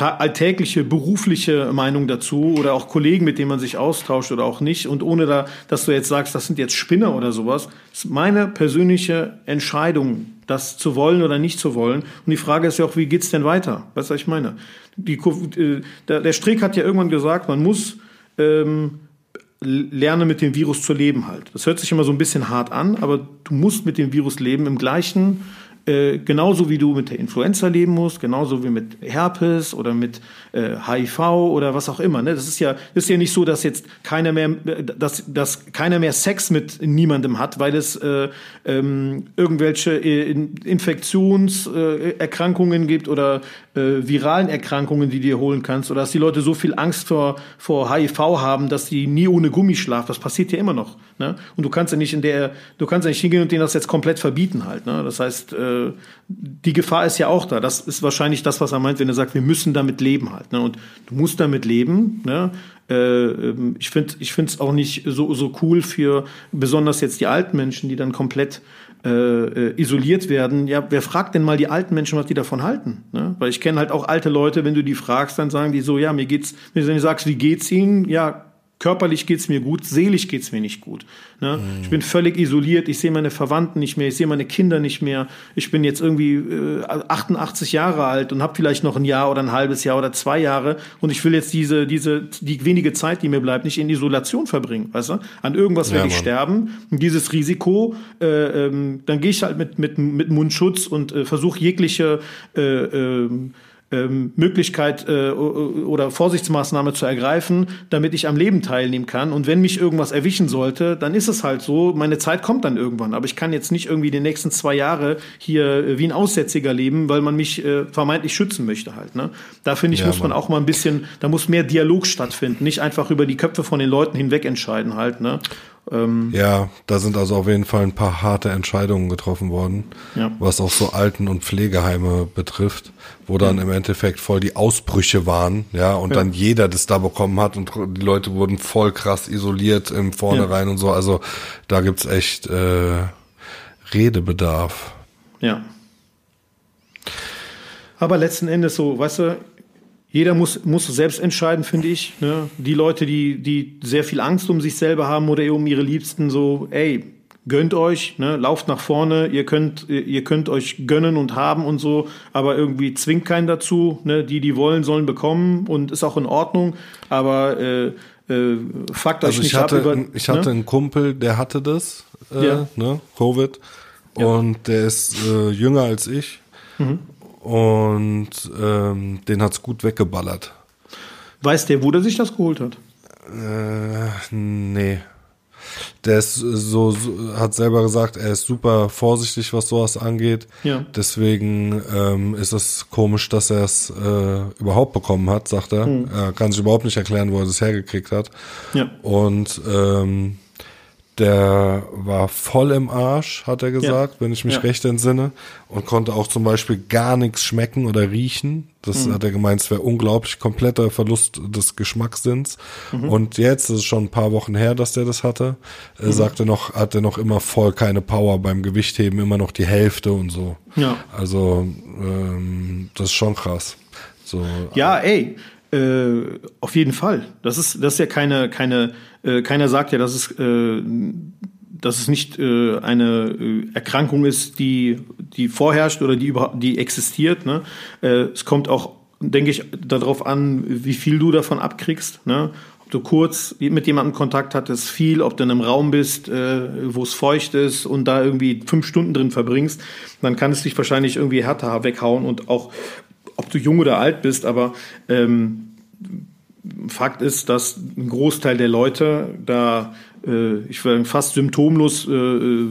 Speaker 2: alltägliche berufliche Meinung dazu oder auch Kollegen, mit denen man sich austauscht oder auch nicht. Und ohne da, dass du jetzt sagst, das sind jetzt Spinner oder sowas, ist meine persönliche Entscheidung, das zu wollen oder nicht zu wollen. Und die Frage ist ja auch, wie geht's denn weiter? Weißt was ich meine? Die, äh, der, Strick hat ja irgendwann gesagt, man muss ähm, lernen, mit dem Virus zu leben halt. Das hört sich immer so ein bisschen hart an, aber du musst mit dem Virus leben im gleichen äh, genauso wie du mit der Influenza leben musst, genauso wie mit Herpes oder mit äh, HIV oder was auch immer. Ne? Das ist ja, ist ja nicht so, dass jetzt keiner mehr, dass, dass keiner mehr Sex mit niemandem hat, weil es äh, ähm, irgendwelche äh, Infektionserkrankungen gibt oder äh, viralen Erkrankungen, die du dir holen kannst, oder dass die Leute so viel Angst vor, vor HIV haben, dass die nie ohne Gummi schlafen. Das passiert ja immer noch. Ne? Und du kannst ja nicht in der, du kannst ja nicht hingehen und denen das jetzt komplett verbieten halt. Ne? Das heißt, äh, die Gefahr ist ja auch da. Das ist wahrscheinlich das, was er meint, wenn er sagt, wir müssen damit leben halt. Ne? Und du musst damit leben. Ne? Äh, ähm, ich finde ich es auch nicht so, so cool für besonders jetzt die alten Menschen, die dann komplett äh, äh, isoliert werden. Ja, wer fragt denn mal die alten Menschen, was die davon halten? Ne? Weil ich kenne halt auch alte Leute, wenn du die fragst, dann sagen die so, ja, mir geht's, wenn du sagst, wie geht's ihnen? Ja, Körperlich geht's mir gut, seelisch geht's mir nicht gut. Ne? Mhm. Ich bin völlig isoliert, ich sehe meine Verwandten nicht mehr, ich sehe meine Kinder nicht mehr. Ich bin jetzt irgendwie äh, 88 Jahre alt und habe vielleicht noch ein Jahr oder ein halbes Jahr oder zwei Jahre und ich will jetzt diese, diese, die wenige Zeit, die mir bleibt, nicht in Isolation verbringen. Weißt du? An irgendwas ja, werde ich Mann. sterben. Und dieses Risiko, äh, ähm, dann gehe ich halt mit, mit, mit Mundschutz und äh, versuche jegliche äh, äh, ähm, Möglichkeit äh, oder Vorsichtsmaßnahme zu ergreifen, damit ich am Leben teilnehmen kann. Und wenn mich irgendwas erwischen sollte, dann ist es halt so, meine Zeit kommt dann irgendwann. Aber ich kann jetzt nicht irgendwie die nächsten zwei Jahre hier äh, wie ein Aussätziger leben, weil man mich äh, vermeintlich schützen möchte halt. Ne? Da finde ich, ja, muss man auch mal ein bisschen, da muss mehr Dialog stattfinden, nicht einfach über die Köpfe von den Leuten hinweg entscheiden halt. Ne?
Speaker 1: Ähm, ja, da sind also auf jeden Fall ein paar harte Entscheidungen getroffen worden, ja. was auch so Alten- und Pflegeheime betrifft, wo dann ja. im Endeffekt voll die Ausbrüche waren, ja, und ja. dann jeder das da bekommen hat und die Leute wurden voll krass isoliert im Vornherein und so. Also da gibt's echt äh, Redebedarf.
Speaker 2: Ja. Aber letzten Endes so, weißt du, jeder muss, muss selbst entscheiden, finde ich. Ne? Die Leute, die, die sehr viel Angst um sich selber haben oder um ihre Liebsten, so, ey, gönnt euch, ne? lauft nach vorne, ihr könnt, ihr könnt euch gönnen und haben und so, aber irgendwie zwingt keinen dazu. Ne? Die, die wollen, sollen bekommen und ist auch in Ordnung, aber äh, äh, fuckt
Speaker 1: also
Speaker 2: euch nicht
Speaker 1: hatte,
Speaker 2: ab über.
Speaker 1: Ich hatte ne? einen Kumpel, der hatte das, äh, ja. ne? Covid, ja. und der ist äh, jünger als ich. Mhm und ähm, den hat's gut weggeballert.
Speaker 2: Weiß der, wo der sich das geholt hat?
Speaker 1: Äh, nee. Der ist so, so, hat selber gesagt, er ist super vorsichtig, was sowas angeht. Ja. Deswegen ähm, ist es komisch, dass er es äh, überhaupt bekommen hat, sagt er. Hm. Er kann sich überhaupt nicht erklären, wo er das hergekriegt hat. Ja. Und ähm, der war voll im Arsch, hat er gesagt, ja. wenn ich mich ja. recht entsinne. Und konnte auch zum Beispiel gar nichts schmecken oder riechen. Das mhm. hat er gemeint, es wäre unglaublich, kompletter Verlust des Geschmackssinns. Mhm. Und jetzt, das ist schon ein paar Wochen her, dass der das hatte, äh, mhm. sagte noch, hat er noch immer voll keine Power beim Gewichtheben, immer noch die Hälfte und so. Ja. Also, ähm, das ist schon krass. So,
Speaker 2: ja, ey, äh, auf jeden Fall. Das ist, das ist ja keine, keine, äh, keiner sagt ja, dass es, äh, dass es nicht äh, eine äh, Erkrankung ist, die, die vorherrscht oder die überhaupt, die existiert. Ne? Es kommt auch, denke ich, darauf an, wie viel du davon abkriegst. Ne? Ob du kurz mit jemandem Kontakt hattest, viel, ob du in einem Raum bist, wo es feucht ist und da irgendwie fünf Stunden drin verbringst, dann kann es dich wahrscheinlich irgendwie härter weghauen und auch ob du jung oder alt bist, aber ähm, Fakt ist, dass ein Großteil der Leute da, äh, ich würde fast symptomlos äh, äh,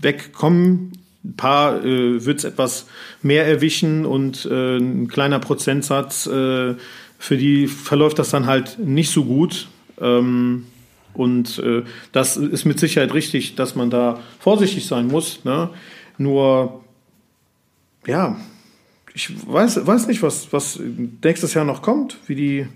Speaker 2: wegkommen. Ein paar äh, wird es etwas mehr erwischen und äh, ein kleiner Prozentsatz, äh, für die verläuft das dann halt nicht so gut. Ähm, und äh, das ist mit Sicherheit richtig, dass man da vorsichtig sein muss. Ne? Nur, ja, ich weiß, weiß nicht, was, was nächstes Jahr noch kommt, wie die,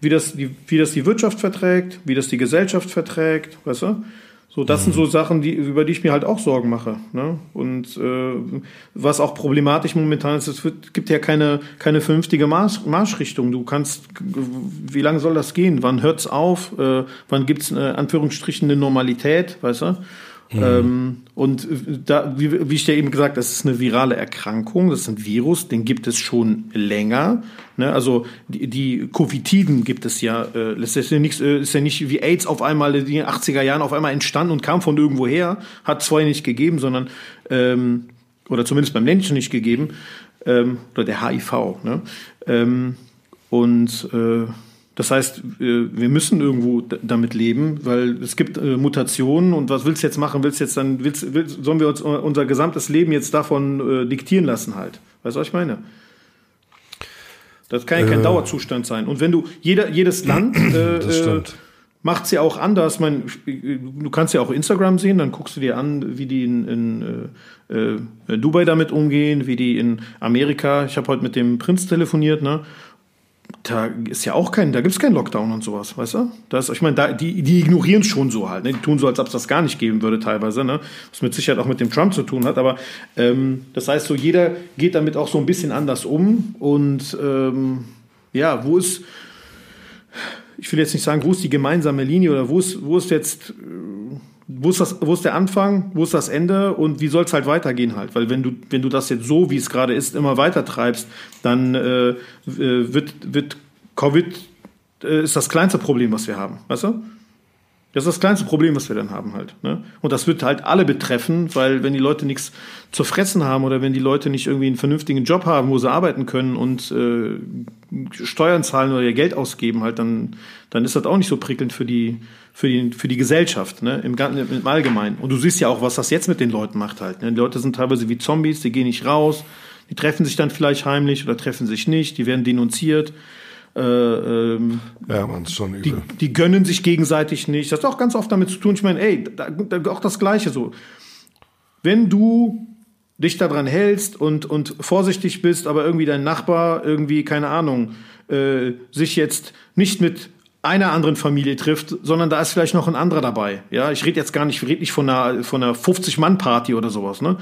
Speaker 2: wie das, die, wie das die Wirtschaft verträgt, wie das die Gesellschaft verträgt, weißt du? So, das mhm. sind so Sachen, die, über die ich mir halt auch Sorgen mache. Ne? Und äh, was auch problematisch momentan ist, es wird, gibt ja keine, keine vernünftige Marsch, Marschrichtung. Du kannst, wie lange soll das gehen? Wann hört's auf? Äh, wann gibt's äh, Anführungsstrichen eine Normalität, weißt du? Mhm. Ähm, und da, wie, wie ich dir eben gesagt, das ist eine virale Erkrankung, das ist ein Virus, den gibt es schon länger. Ne? Also die, die Covididen gibt es ja, äh, das ist ja, nicht, äh, ist ja nicht wie AIDS auf einmal in den 80er Jahren auf einmal entstanden und kam von irgendwo her, hat es vorher nicht gegeben, sondern ähm, oder zumindest beim Menschen nicht gegeben, ähm, oder der HIV. Ne? Ähm, und äh, das heißt, wir müssen irgendwo damit leben, weil es gibt äh, Mutationen und was willst du jetzt machen? Willst du jetzt dann, willst, willst, sollen wir uns unser gesamtes Leben jetzt davon äh, diktieren lassen halt? Weißt du, was ich meine? Das kann ja kein äh, Dauerzustand sein. Und wenn du, jeder, jedes Land äh, äh macht es ja auch anders. Man, du kannst ja auch Instagram sehen, dann guckst du dir an, wie die in, in äh, äh, Dubai damit umgehen, wie die in Amerika. Ich habe heute mit dem Prinz telefoniert, ne? Da ist ja auch kein, da gibt es keinen Lockdown und sowas, weißt du? Das, ich meine, da, die, die ignorieren es schon so halt, ne? Die tun so, als ob es das gar nicht geben würde teilweise, ne? Was mit Sicherheit auch mit dem Trump zu tun hat, aber ähm, das heißt so, jeder geht damit auch so ein bisschen anders um und ähm, ja, wo ist, ich will jetzt nicht sagen, wo ist die gemeinsame Linie oder wo ist, wo ist jetzt wo ist, das, wo ist der Anfang, wo ist das Ende und wie soll es halt weitergehen halt? Weil wenn du, wenn du das jetzt so, wie es gerade ist, immer weiter treibst, dann äh, äh, wird, wird Covid äh, ist das kleinste Problem, was wir haben, weißt du? Das ist das kleinste Problem, was wir dann haben halt. Ne? Und das wird halt alle betreffen, weil wenn die Leute nichts zu fressen haben oder wenn die Leute nicht irgendwie einen vernünftigen Job haben, wo sie arbeiten können und äh, Steuern zahlen oder ihr Geld ausgeben, halt, dann, dann ist das auch nicht so prickelnd für die, für die, für die Gesellschaft, ne? Im, im Allgemeinen. Und du siehst ja auch, was das jetzt mit den Leuten macht halt. Ne? Die Leute sind teilweise wie Zombies, die gehen nicht raus, die treffen sich dann vielleicht heimlich oder treffen sich nicht, die werden denunziert. Äh, ähm,
Speaker 1: ja, man ist schon
Speaker 2: übel. Die, die gönnen sich gegenseitig nicht. Das hat auch ganz oft damit zu tun. Ich meine, ey, da, da, auch das Gleiche so. Wenn du dich daran hältst und, und vorsichtig bist, aber irgendwie dein Nachbar irgendwie, keine Ahnung, äh, sich jetzt nicht mit einer anderen Familie trifft, sondern da ist vielleicht noch ein anderer dabei. Ja, ich rede jetzt gar nicht, ich rede nicht von einer, von einer 50-Mann-Party oder sowas, ne?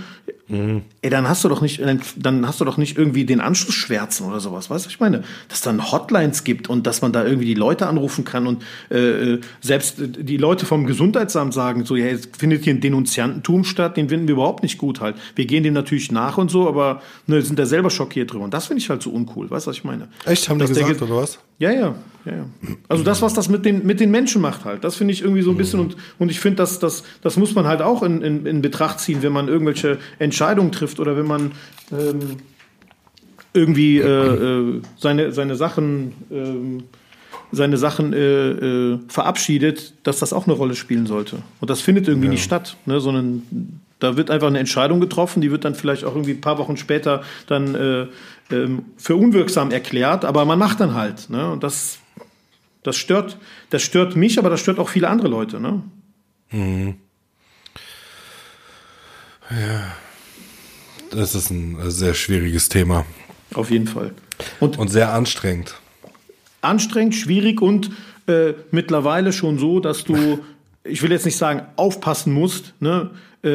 Speaker 2: Mhm. Ey, dann hast du doch nicht, dann hast du doch nicht irgendwie den Anschlussschwärzen oder sowas, weißt du, ich meine? Dass dann Hotlines gibt und dass man da irgendwie die Leute anrufen kann und äh, äh selbst die Leute vom Gesundheitsamt sagen so, ja, jetzt findet hier ein Denunziantentum statt, den finden wir überhaupt nicht gut halt. Wir gehen dem natürlich nach und so, aber ne, sind da selber schockiert drüber. Und das finde ich halt so uncool, weißt du, was ich meine?
Speaker 1: Echt, haben die gesagt, oder was?
Speaker 2: Ja, ja, ja, ja. Also das, was das mit den, mit den Menschen macht halt, das finde ich irgendwie so ein bisschen und, und ich finde, das, das, das muss man halt auch in, in, in Betracht ziehen, wenn man irgendwelche Entscheidungen trifft oder wenn man ähm, irgendwie äh, äh, seine, seine Sachen, äh, seine Sachen äh, äh, verabschiedet, dass das auch eine Rolle spielen sollte. Und das findet irgendwie ja. nicht statt, ne, sondern da wird einfach eine Entscheidung getroffen, die wird dann vielleicht auch irgendwie ein paar Wochen später dann äh, ähm, für unwirksam erklärt, aber man macht dann halt. Ne? Und das, das stört, das stört mich, aber das stört auch viele andere Leute. Ne? Mhm.
Speaker 1: Ja. Das ist ein sehr schwieriges Thema.
Speaker 2: Auf jeden Fall.
Speaker 1: Und, und sehr anstrengend.
Speaker 2: Anstrengend, schwierig und äh, mittlerweile schon so, dass du, ich will jetzt nicht sagen, aufpassen musst, ne? Äh,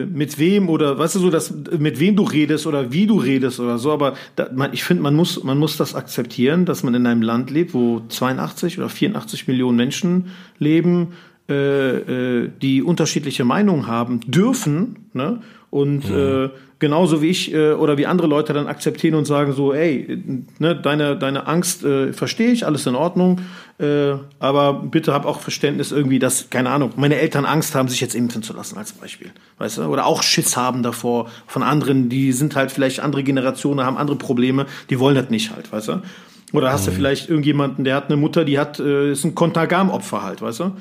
Speaker 2: äh, mit wem oder weißt du so, dass mit wem du redest oder wie du redest oder so, aber da, man, ich finde, man muss, man muss das akzeptieren, dass man in einem Land lebt, wo 82 oder 84 Millionen Menschen leben, äh, äh, die unterschiedliche Meinungen haben dürfen, ne? Und ja. äh, genauso wie ich äh, oder wie andere Leute dann akzeptieren und sagen so, ey, ne, deine, deine Angst äh, verstehe ich, alles in Ordnung, äh, aber bitte hab auch Verständnis irgendwie, dass, keine Ahnung, meine Eltern Angst haben, sich jetzt impfen zu lassen als Beispiel, weißt du, oder auch Schiss haben davor von anderen, die sind halt vielleicht andere Generationen, haben andere Probleme, die wollen das nicht halt, weißt du. Oder hast mhm. du vielleicht irgendjemanden, der hat eine Mutter, die hat, äh, ist ein Kontagam-Opfer halt, weißt du.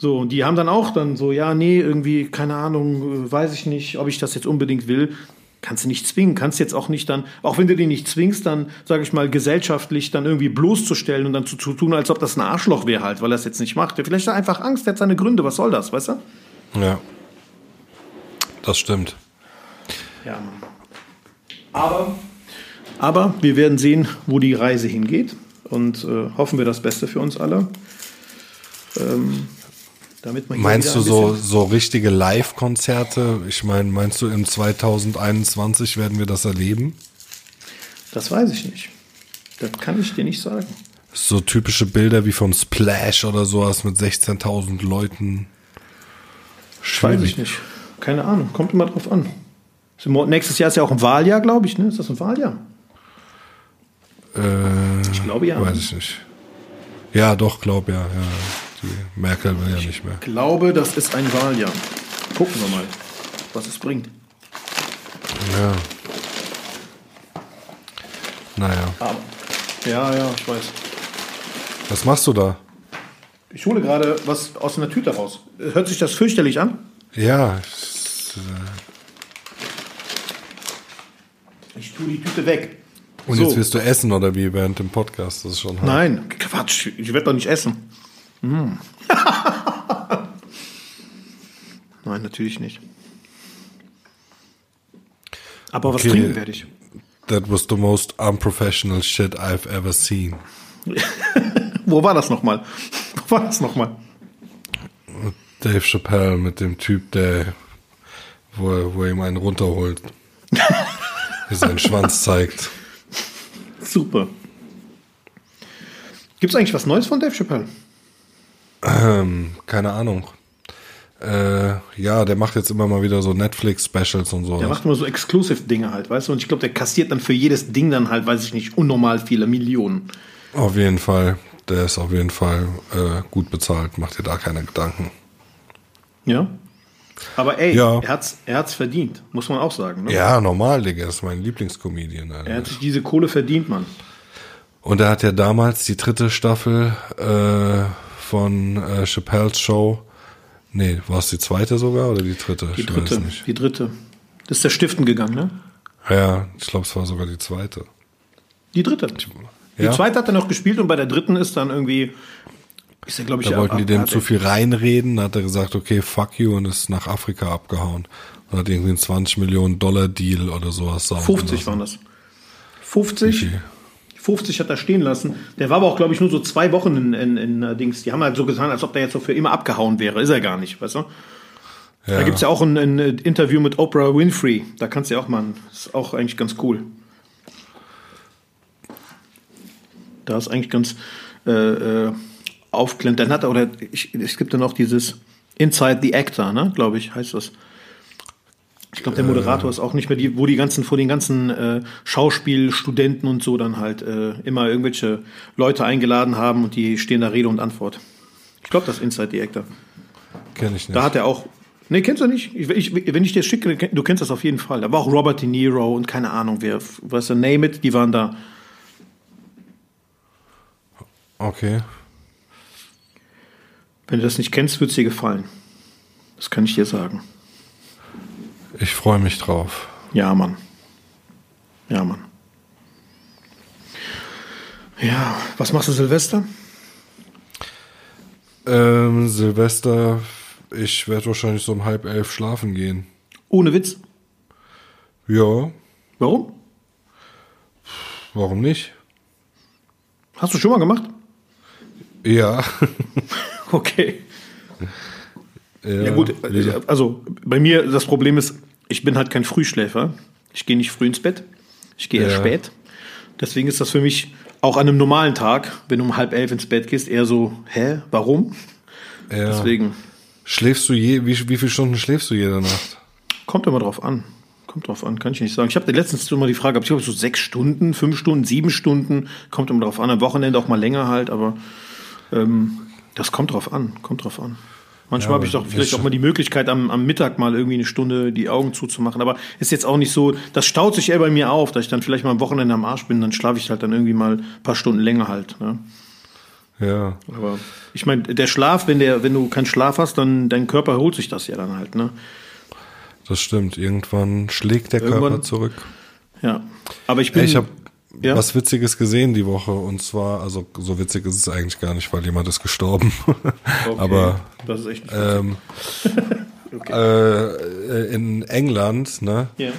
Speaker 2: So, und die haben dann auch dann so, ja, nee, irgendwie, keine Ahnung, äh, weiß ich nicht, ob ich das jetzt unbedingt will. Kannst du nicht zwingen, kannst jetzt auch nicht dann, auch wenn du den nicht zwingst, dann, sage ich mal, gesellschaftlich dann irgendwie bloßzustellen und dann zu, zu tun, als ob das ein Arschloch wäre halt, weil er es jetzt nicht macht. Vielleicht hat er einfach Angst, der hat seine Gründe, was soll das, weißt du?
Speaker 1: Ja. Das stimmt.
Speaker 2: Ja. Aber, aber wir werden sehen, wo die Reise hingeht und äh, hoffen wir das Beste für uns alle. Ähm,
Speaker 1: damit man meinst du so, so richtige Live-Konzerte? Ich meine, meinst du im 2021 werden wir das erleben?
Speaker 2: Das weiß ich nicht. Das kann ich dir nicht sagen.
Speaker 1: So typische Bilder wie vom Splash oder sowas mit 16.000 Leuten.
Speaker 2: Schwierig. Weiß ich nicht. Keine Ahnung. Kommt immer drauf an. Nächstes Jahr ist ja auch ein Wahljahr, glaube ich. Ne? Ist das ein Wahljahr?
Speaker 1: Äh, ich glaube ja. Weiß ich nicht. Ja, doch, glaube ja. ja. Die Merkel will ja nicht mehr.
Speaker 2: Ich glaube, das ist ein Wahljahr. Gucken wir mal, was es bringt.
Speaker 1: Ja. Naja.
Speaker 2: Aber, ja, ja, ich weiß.
Speaker 1: Was machst du da?
Speaker 2: Ich hole gerade was aus einer Tüte raus. Hört sich das fürchterlich an?
Speaker 1: Ja.
Speaker 2: Ich tue die Tüte weg.
Speaker 1: Und
Speaker 2: So.
Speaker 1: jetzt wirst du essen oder wie während dem Podcast? Das ist schon hart.
Speaker 2: Nein, Quatsch, ich werde doch nicht essen. Mm. Nein, natürlich nicht. Aber was
Speaker 1: Okay.
Speaker 2: trinken werde ich.
Speaker 1: That was the most unprofessional shit I've ever seen.
Speaker 2: Wo war das nochmal? Wo war das nochmal?
Speaker 1: Dave Chappelle mit dem Typ, der, wo er, wo er ihm einen runterholt. seinen Schwanz zeigt.
Speaker 2: Super. Gibt es eigentlich was Neues von Dave Chappelle?
Speaker 1: Ähm, keine Ahnung. Äh, ja, der macht jetzt immer mal wieder so Netflix-Specials und so.
Speaker 2: Der macht immer so Exclusive-Dinge halt, weißt du? Und ich glaube, der kassiert dann für jedes Ding dann halt, weiß ich nicht, unnormal viele Millionen.
Speaker 1: Auf jeden Fall. Der ist auf jeden Fall äh, gut bezahlt. Macht dir da keine Gedanken.
Speaker 2: Ja. Aber ey,
Speaker 1: Ja.
Speaker 2: er hat's, er hat's verdient, muss man auch sagen. Ne?
Speaker 1: Ja, normal, Digga. Ist mein Lieblingscomedian. Alter.
Speaker 2: Er hat sich diese Kohle verdient, Mann.
Speaker 1: Und er hat ja damals die dritte Staffel äh, von äh, Chappelle's Show. Nee, war es die zweite sogar oder die dritte?
Speaker 2: Die
Speaker 1: ich
Speaker 2: dritte. Die dritte. Das ist der Stiften gegangen, ne?
Speaker 1: Ja, ich glaube, es war sogar die zweite.
Speaker 2: Die dritte. Die
Speaker 1: Ja.
Speaker 2: zweite hat er noch gespielt und bei der dritten ist dann irgendwie. Ist er, glaube ich,
Speaker 1: Da wollten die dem zu viel reinreden, da hat er gesagt, okay, fuck you und ist nach Afrika abgehauen. Und hat irgendwie einen 20 Millionen Dollar Deal oder sowas. saugen
Speaker 2: 50
Speaker 1: lassen.
Speaker 2: waren das. 50?
Speaker 1: Wie viel?
Speaker 2: 50 hat er stehen lassen. Der war aber auch, glaube ich, nur so zwei Wochen in, in, in äh, Dings. Die haben halt so getan, als ob der jetzt so für immer abgehauen wäre. Ist er gar nicht, weißt du? Da gibt's ja auch ein, ein Interview mit Oprah Winfrey. Da kannst du ja auch mal. Ist auch eigentlich ganz cool. Da ist eigentlich ganz äh, äh, aufklärend. Dann hat er, oder ich, es gibt dann auch dieses Inside the Actor, ne, glaube ich, heißt das. Ich glaube, der Moderator ist auch nicht mehr die, wo die ganzen, vor den ganzen äh, Schauspielstudenten und so dann halt äh, immer irgendwelche Leute eingeladen haben und die stehen da Rede und Antwort. Ich glaube, das ist Inside the Actor.
Speaker 1: Kenn ich nicht.
Speaker 2: Da hat er auch. Nee, kennst du nicht? Ich, ich, wenn ich dir schicke, du kennst das auf jeden Fall. Da war auch Robert De Niro und keine Ahnung, wer, weißt du, name it, die waren da.
Speaker 1: okay.
Speaker 2: Wenn du das nicht kennst, wird es dir gefallen. Das kann ich dir sagen.
Speaker 1: Ich freue mich drauf.
Speaker 2: Ja, Mann. Ja, Mann. Ja, was machst du Silvester?
Speaker 1: Ähm, Silvester, ich werde wahrscheinlich so um halb elf schlafen gehen.
Speaker 2: Ohne Witz.
Speaker 1: Ja,
Speaker 2: Warum?
Speaker 1: warum nicht?
Speaker 2: Hast du schon mal gemacht?
Speaker 1: Ja.
Speaker 2: Okay.
Speaker 1: ja,
Speaker 2: Ja gut, also bei mir das Problem ist, ich bin halt kein Frühschläfer. Ich gehe nicht früh ins Bett. Ich gehe eher
Speaker 1: Ja.
Speaker 2: spät. Deswegen ist das für mich auch an einem normalen Tag, wenn du um halb elf ins Bett gehst, eher so, hä, warum?
Speaker 1: ja.
Speaker 2: Deswegen
Speaker 1: Schläfst du je, wie, wie viele Stunden schläfst du jede Nacht?
Speaker 2: kommt immer drauf an. Kommt drauf an, kann ich nicht sagen. Ich habe letztens immer die Frage gehabt, ich glaube so sechs Stunden, fünf Stunden, sieben Stunden, kommt immer drauf an. Am Wochenende auch mal länger halt, aber ähm, das kommt drauf an, kommt drauf an. Manchmal
Speaker 1: Ja,
Speaker 2: habe ich doch vielleicht auch mal die Möglichkeit, am, am Mittag mal irgendwie eine Stunde die Augen zuzumachen. Aber ist jetzt auch nicht so, das staut sich eher bei mir auf, dass ich dann vielleicht mal am Wochenende am Arsch bin, dann schlafe ich halt dann irgendwie mal ein paar Stunden länger halt. Ne?
Speaker 1: Ja.
Speaker 2: Aber ich meine, der Schlaf, wenn der, wenn du keinen Schlaf hast, dann dein Körper erholt sich das ja dann halt, ne?
Speaker 1: Das stimmt. Irgendwann schlägt der
Speaker 2: Irgendwann-
Speaker 1: Körper zurück.
Speaker 2: Ja. Aber ich bin.
Speaker 1: Ich habe
Speaker 2: Ja?
Speaker 1: was Witziges gesehen die Woche und zwar, also so witzig ist es eigentlich gar nicht, weil jemand ist gestorben.
Speaker 2: Okay.
Speaker 1: Aber
Speaker 2: das ist echt
Speaker 1: ähm, äh, in England, ne,
Speaker 2: Ja.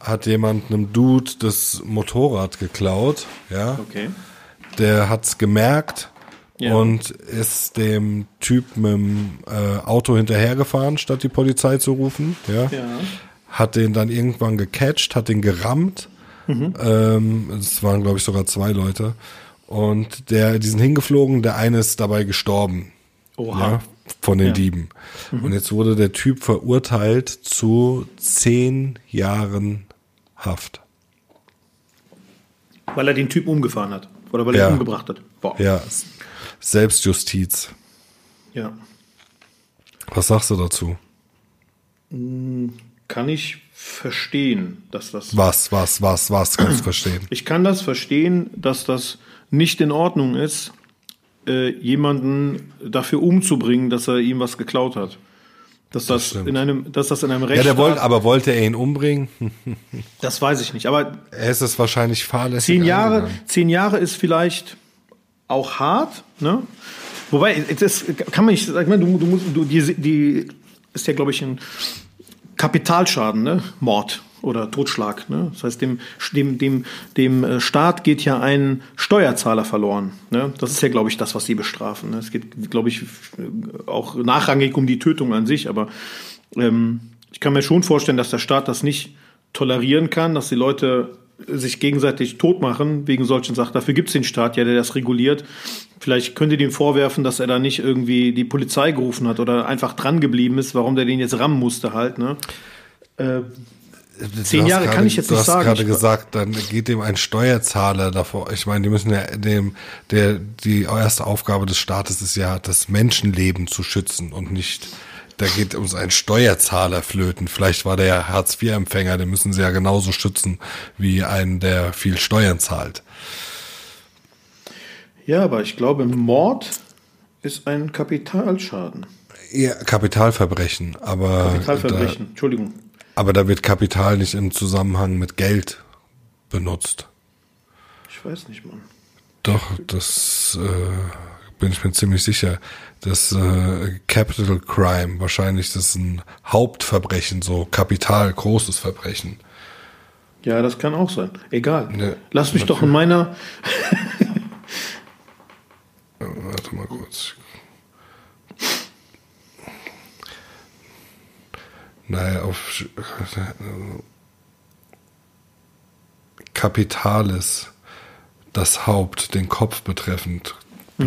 Speaker 1: hat jemand einem Dude das Motorrad geklaut, ja.
Speaker 2: Okay.
Speaker 1: Der hat's gemerkt
Speaker 2: Ja.
Speaker 1: und ist dem Typ mit dem äh, Auto hinterhergefahren, statt die Polizei zu rufen, ja.
Speaker 2: Ja.
Speaker 1: Hat den dann irgendwann gecatcht, hat den gerammt.
Speaker 2: Mhm.
Speaker 1: Ähm, es waren, glaube ich, sogar zwei Leute. Und der, die sind hingeflogen, der eine ist dabei gestorben.
Speaker 2: Oha.
Speaker 1: Ja, von den
Speaker 2: Ja.
Speaker 1: Dieben.
Speaker 2: Mhm.
Speaker 1: Und jetzt wurde der Typ verurteilt zu zehn Jahren Haft.
Speaker 2: Weil er den Typ umgefahren hat. Oder weil er
Speaker 1: Ja.
Speaker 2: ihn umgebracht hat. Boah.
Speaker 1: Ja, Selbstjustiz.
Speaker 2: ja.
Speaker 1: Was sagst du dazu?
Speaker 2: Kann ich verstehen, dass das.
Speaker 1: Was, was, was, was kannst du verstehen?
Speaker 2: Ich kann das verstehen, dass das nicht in Ordnung ist, äh, jemanden dafür umzubringen, dass er ihm was geklaut hat. Dass das,
Speaker 1: stimmt.
Speaker 2: in einem, dass das in einem
Speaker 1: Ja,
Speaker 2: Rechtsstaat,
Speaker 1: der wollte, aber wollte er ihn umbringen?
Speaker 2: das weiß ich nicht. Aber
Speaker 1: Er ist es wahrscheinlich fahrlässig.
Speaker 2: zehn Jahre,
Speaker 1: angegangen.
Speaker 2: zehn Jahre ist vielleicht auch hart, ne? Wobei, das kann man nicht, sag mal, du, du musst, du, die, die ist ja, glaube ich, ein Kapitalschaden, ne? Mord oder Totschlag, ne? Das heißt, dem, dem, dem, dem äh, Staat geht ja ein Steuerzahler verloren, ne? Das ist ja, glaube ich, das, was sie bestrafen. Ne? Es geht, glaube ich, auch nachrangig um die Tötung an sich, aber ähm, ich kann mir schon vorstellen, dass der Staat das nicht tolerieren kann, dass die Leute sich gegenseitig tot machen wegen solchen Sachen. Dafür gibt es den Staat ja, der das reguliert. Vielleicht könnt ihr dem vorwerfen, dass er da nicht irgendwie die Polizei gerufen hat oder einfach dran geblieben ist, warum der den jetzt rammen musste halt. Ne? Äh, Zehn
Speaker 1: Du hast
Speaker 2: Jahre kann
Speaker 1: gerade-
Speaker 2: ich jetzt
Speaker 1: du
Speaker 2: nicht
Speaker 1: hast
Speaker 2: sagen.
Speaker 1: gerade
Speaker 2: Ich-
Speaker 1: gesagt, dann geht dem ein Steuerzahler davor. Ich meine, die müssen ja dem, der, die erste Aufgabe des Staates ist ja, das Menschenleben zu schützen und nicht, da geht uns ein Steuerzahler flöten. Vielleicht war der ja Hartz-IV-Empfänger, den müssen sie ja genauso schützen wie einen, der viel Steuern zahlt.
Speaker 2: ja, aber ich glaube, Mord ist ein Kapitalschaden.
Speaker 1: Ja, Kapitalverbrechen, aber
Speaker 2: Kapitalverbrechen, Entschuldigung.
Speaker 1: Da, aber da wird Kapital nicht im Zusammenhang mit Geld benutzt.
Speaker 2: Ich weiß nicht, Mann.
Speaker 1: Doch, das äh, bin ich mir ziemlich sicher. Das äh, Capital Crime, wahrscheinlich das ist ein Hauptverbrechen, so Kapital, großes Verbrechen.
Speaker 2: Ja, das kann auch sein. Egal.
Speaker 1: Ne,
Speaker 2: Lass mich doch in meiner.
Speaker 1: Warte mal kurz. Naja, auf Kapitalis, das Haupt, den Kopf betreffend,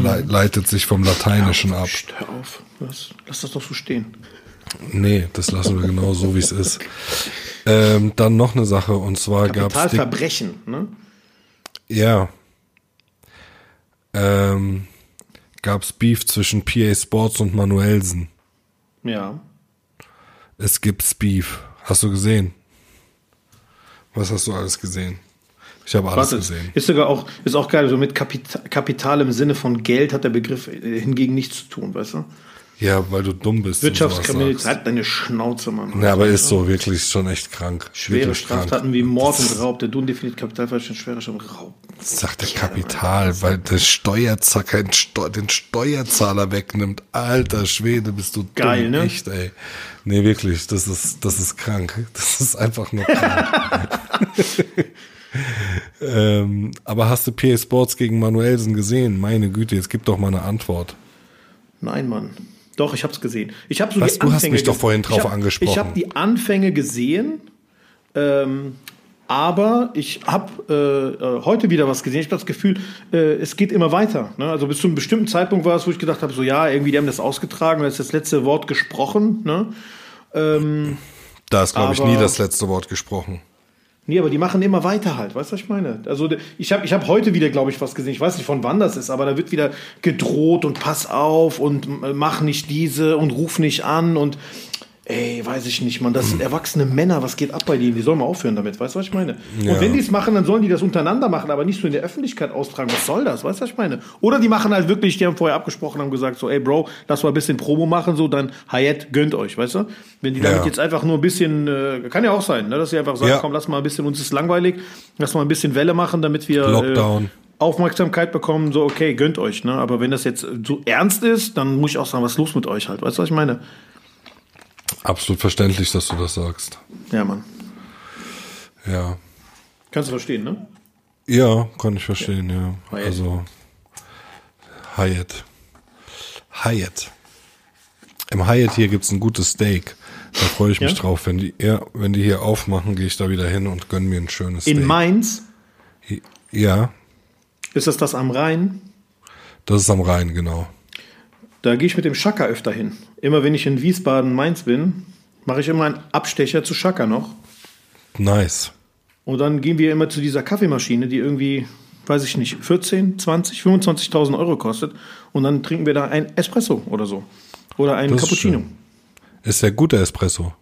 Speaker 1: lei- leitet sich vom Lateinischen ab.
Speaker 2: Hör auf. Was? Lass das doch so stehen.
Speaker 1: Nee, das lassen wir genau so, wie es ist. Ähm, dann noch eine Sache, und zwar gab es
Speaker 2: Kapitalverbrechen, ne?
Speaker 1: ja, ähm, gab's Beef zwischen PA Sports und Manuelsen.
Speaker 2: Ja.
Speaker 1: Es gibt's Beef. Hast du gesehen? Was hast du alles gesehen? Ich habe alles
Speaker 2: Warte,
Speaker 1: gesehen.
Speaker 2: ist sogar auch, ist auch geil, so mit Kapital, Kapital im Sinne von Geld hat der Begriff äh, hingegen nichts zu tun, weißt du?
Speaker 1: Ja, weil du dumm bist. und
Speaker 2: Wirtschaftskriminalität, halt deine Schnauze, Mann.
Speaker 1: Ja, aber ist so wirklich schon echt krank.
Speaker 2: Schwere
Speaker 1: Wirklich krank.
Speaker 2: Straftaten wie Mord und Raub. Der Duden definiert Kapitalverbrechen schwerer Straftaten Raub.
Speaker 1: Sagt der Kapital, weil der Steuerzahler Steu den Steuerzahler wegnimmt. Alter Schwede, bist du
Speaker 2: Geil,
Speaker 1: dumm.
Speaker 2: ne?
Speaker 1: Echt, ey. Nee, wirklich, das ist, das ist krank. Das ist einfach nur krank. ähm, aber hast du PA Sports gegen Manuelsen gesehen? Meine Güte, jetzt gib doch mal eine Antwort.
Speaker 2: Nein, Mann. Doch, ich hab's gesehen. Ich habe so
Speaker 1: Was?
Speaker 2: die
Speaker 1: Du hast
Speaker 2: Anfänge
Speaker 1: mich doch vorhin drauf
Speaker 2: ich hab,
Speaker 1: angesprochen.
Speaker 2: Ich habe die Anfänge gesehen, ähm, aber ich habe äh, äh, heute wieder was gesehen. Ich habe das Gefühl, äh, es geht immer weiter. Ne? Also bis zu einem bestimmten Zeitpunkt war es, wo ich gedacht habe, so ja, irgendwie die haben das ausgetragen, da ist das letzte Wort gesprochen. Ne? Ähm,
Speaker 1: Da ist, glaube ich, nie das letzte Wort gesprochen.
Speaker 2: Nee, aber die machen immer weiter halt. Weißt du, was ich meine? Also ich habe ich hab heute wieder, glaube ich, was gesehen. Ich weiß nicht, von wann das ist, aber da wird wieder gedroht und pass auf und äh, mach nicht diese und ruf nicht an und ey, weiß ich nicht, man. Das sind erwachsene Männer. Was geht ab bei denen? Die sollen mal aufhören damit. Weißt du, was ich meine?
Speaker 1: Ja.
Speaker 2: Und wenn die es machen, dann sollen die das untereinander machen, aber nicht so in der Öffentlichkeit austragen. Was soll das? Weißt du, was ich meine? Oder die machen halt wirklich, die haben vorher abgesprochen, haben gesagt so, ey Bro, lass mal ein bisschen Promo machen, so dann Hayat gönnt euch, weißt du? Wenn die damit
Speaker 1: Ja.
Speaker 2: jetzt einfach nur ein bisschen, äh, kann ja auch sein, ne, dass sie einfach sagen,
Speaker 1: Ja.
Speaker 2: komm, lass mal ein bisschen, uns ist langweilig, lass mal ein bisschen Welle machen, damit wir
Speaker 1: Lockdown.
Speaker 2: Äh, Aufmerksamkeit bekommen, so okay, gönnt euch, ne? Aber wenn das jetzt so ernst ist, dann muss ich auch sagen, was ist los mit euch halt, weißt du, was ich meine?
Speaker 1: Absolut verständlich, dass du das sagst.
Speaker 2: Ja, Mann.
Speaker 1: Ja.
Speaker 2: Kannst du verstehen, ne?
Speaker 1: Ja, kann ich verstehen, ja.
Speaker 2: Hyatt.
Speaker 1: Also Hyatt. Hyatt. Im Hyatt hier gibt's ein gutes Steak. Da freue ich mich
Speaker 2: Ja?
Speaker 1: drauf. Wenn die, ja, wenn die hier aufmachen, gehe ich da wieder hin und gönn mir ein schönes Steak.
Speaker 2: In Mainz
Speaker 1: ja,
Speaker 2: ist das das am Rhein.
Speaker 1: das ist am Rhein, genau.
Speaker 2: Da gehe ich mit dem Schakka öfter hin. Immer wenn ich in Wiesbaden, Mainz bin, mache ich immer einen Abstecher zu Schakka noch.
Speaker 1: Nice.
Speaker 2: Und dann gehen wir immer zu dieser Kaffeemaschine, die irgendwie, weiß ich nicht, 14, 20, 25.000 Euro kostet. Und dann trinken wir da ein Espresso oder so. Oder einen
Speaker 1: Das ist
Speaker 2: Cappuccino.
Speaker 1: schön. Ist der gute Espresso.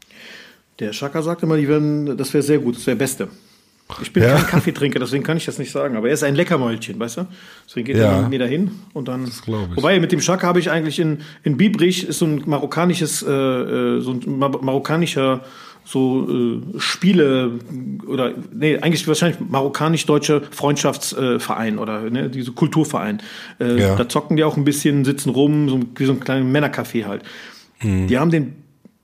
Speaker 2: Der Schakka sagt immer, die werden, das wäre sehr gut, das wäre Beste. Ich bin
Speaker 1: Ja.
Speaker 2: kein Kaffeetrinker, deswegen kann ich das nicht sagen. Aber er ist ein Leckermäulchen, weißt du? Deswegen geht
Speaker 1: Ja.
Speaker 2: er mit mir dahin und dann.
Speaker 1: glaub ich.
Speaker 2: Wobei mit dem Schaka habe ich eigentlich in, in Biebrich ist so ein marokkanisches, äh, äh, so ein mar marokkanischer so äh, Spiele oder nee, eigentlich wahrscheinlich marokkanisch-deutscher Freundschaftsverein äh, oder ne, diese Kulturverein. Äh,
Speaker 1: Ja.
Speaker 2: Da zocken die auch ein bisschen, sitzen rum, so wie so ein kleiner Männercafé halt.
Speaker 1: Mhm.
Speaker 2: Die haben den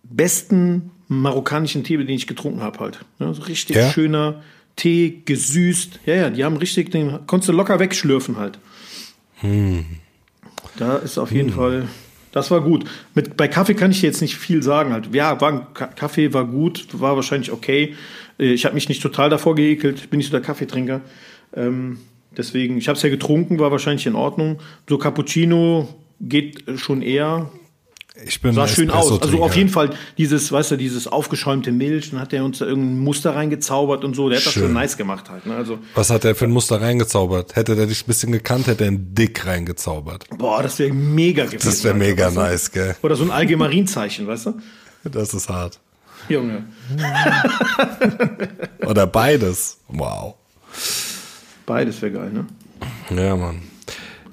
Speaker 2: besten marokkanischen Tee, den ich getrunken habe halt. Ne, so richtig
Speaker 1: Ja?
Speaker 2: schöner Tee, gesüßt. Ja, ja, die haben richtig, den konntest du locker wegschlürfen halt. Da ist auf jeden Fall, das war gut. Mit, bei Kaffee kann ich jetzt nicht viel sagen halt. Ja, war, Ka- Kaffee war gut, war wahrscheinlich okay. Äh, Ich habe mich nicht total davor geekelt, bin nicht so der Kaffeetrinker. Ähm, deswegen, ich habe es ja getrunken, war wahrscheinlich in Ordnung. So Cappuccino geht schon eher.
Speaker 1: Ich bin
Speaker 2: Sah
Speaker 1: ein
Speaker 2: schön aus. Also auf jeden Fall dieses, weißt du, dieses aufgeschäumte Milch, dann hat er uns da irgendein Muster reingezaubert und so. Der hat das
Speaker 1: Schön.
Speaker 2: schon nice gemacht halt. Ne? Also,
Speaker 1: Was hat der für ein Muster reingezaubert? Hätte der dich ein bisschen gekannt, hätte er einen Dick reingezaubert.
Speaker 2: boah, das wäre mega gewesen.
Speaker 1: Das wäre mega
Speaker 2: du?
Speaker 1: nice, gell?
Speaker 2: Oder so ein Allgemeinzeichen, weißt du?
Speaker 1: Das ist hart.
Speaker 2: Junge.
Speaker 1: Oder beides. Wow.
Speaker 2: Beides wäre geil, ne?
Speaker 1: Ja, Mann.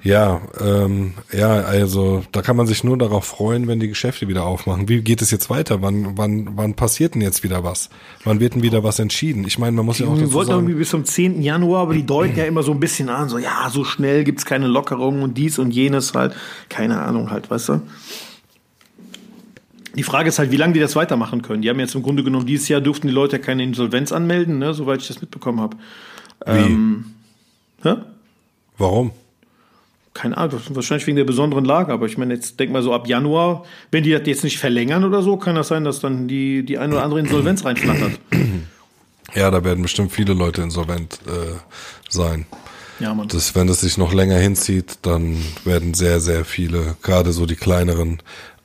Speaker 1: Ja, ähm, ja, also da kann man sich nur darauf freuen, wenn die Geschäfte wieder aufmachen. Wie geht es jetzt weiter? Wann, wann, wann passiert denn jetzt wieder was? Wann wird denn wieder was entschieden? Ich meine, man muss ja auch
Speaker 2: Wir
Speaker 1: dazu
Speaker 2: wollten irgendwie bis zum 10. Januar, aber die deuten ja immer so ein bisschen an, so ja, so schnell gibt's keine Lockerungen und dies und jenes halt. Keine Ahnung halt, weißt du? Die Frage ist halt, wie lange die das weitermachen können. Die haben jetzt im Grunde genommen, dieses Jahr durften die Leute ja keine Insolvenz anmelden, ne, soweit ich das mitbekommen habe.
Speaker 1: wie?
Speaker 2: Hä?
Speaker 1: Warum?
Speaker 2: Keine Ahnung, wahrscheinlich wegen der besonderen Lage, aber ich meine, jetzt denk mal so ab Januar, wenn die das jetzt nicht verlängern oder so, kann das sein, dass dann die, die eine oder andere Insolvenz reinflattert.
Speaker 1: Ja, da werden bestimmt viele Leute insolvent äh, sein.
Speaker 2: Ja, Mann.
Speaker 1: Das, wenn das sich noch länger hinzieht, dann werden sehr, sehr viele, gerade so die kleineren,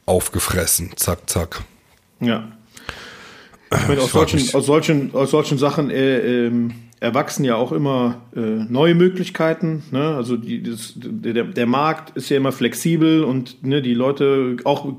Speaker 1: aufgefressen. Zack, zack.
Speaker 2: Ja. Ich meine, aus solchen, aus solchen, aus solchen Sachen äh, ähm, erwachsen ja auch immer äh, neue Möglichkeiten. Ne? Also die, das, der, der Markt ist ja immer flexibel und ne, die Leute auch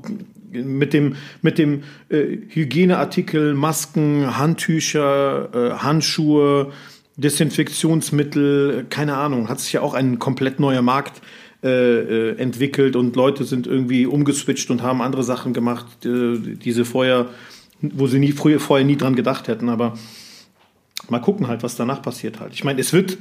Speaker 2: mit dem, mit dem äh, Hygieneartikel, Masken, Handtücher, äh, Handschuhe, Desinfektionsmittel, keine Ahnung, hat sich ja auch ein komplett neuer Markt äh, äh, entwickelt und Leute sind irgendwie umgeswitcht und haben andere Sachen gemacht, äh, diese vorher, wo sie nie früher vorher nie dran gedacht hätten. Aber mal gucken halt, was danach passiert halt. Ich meine, es wird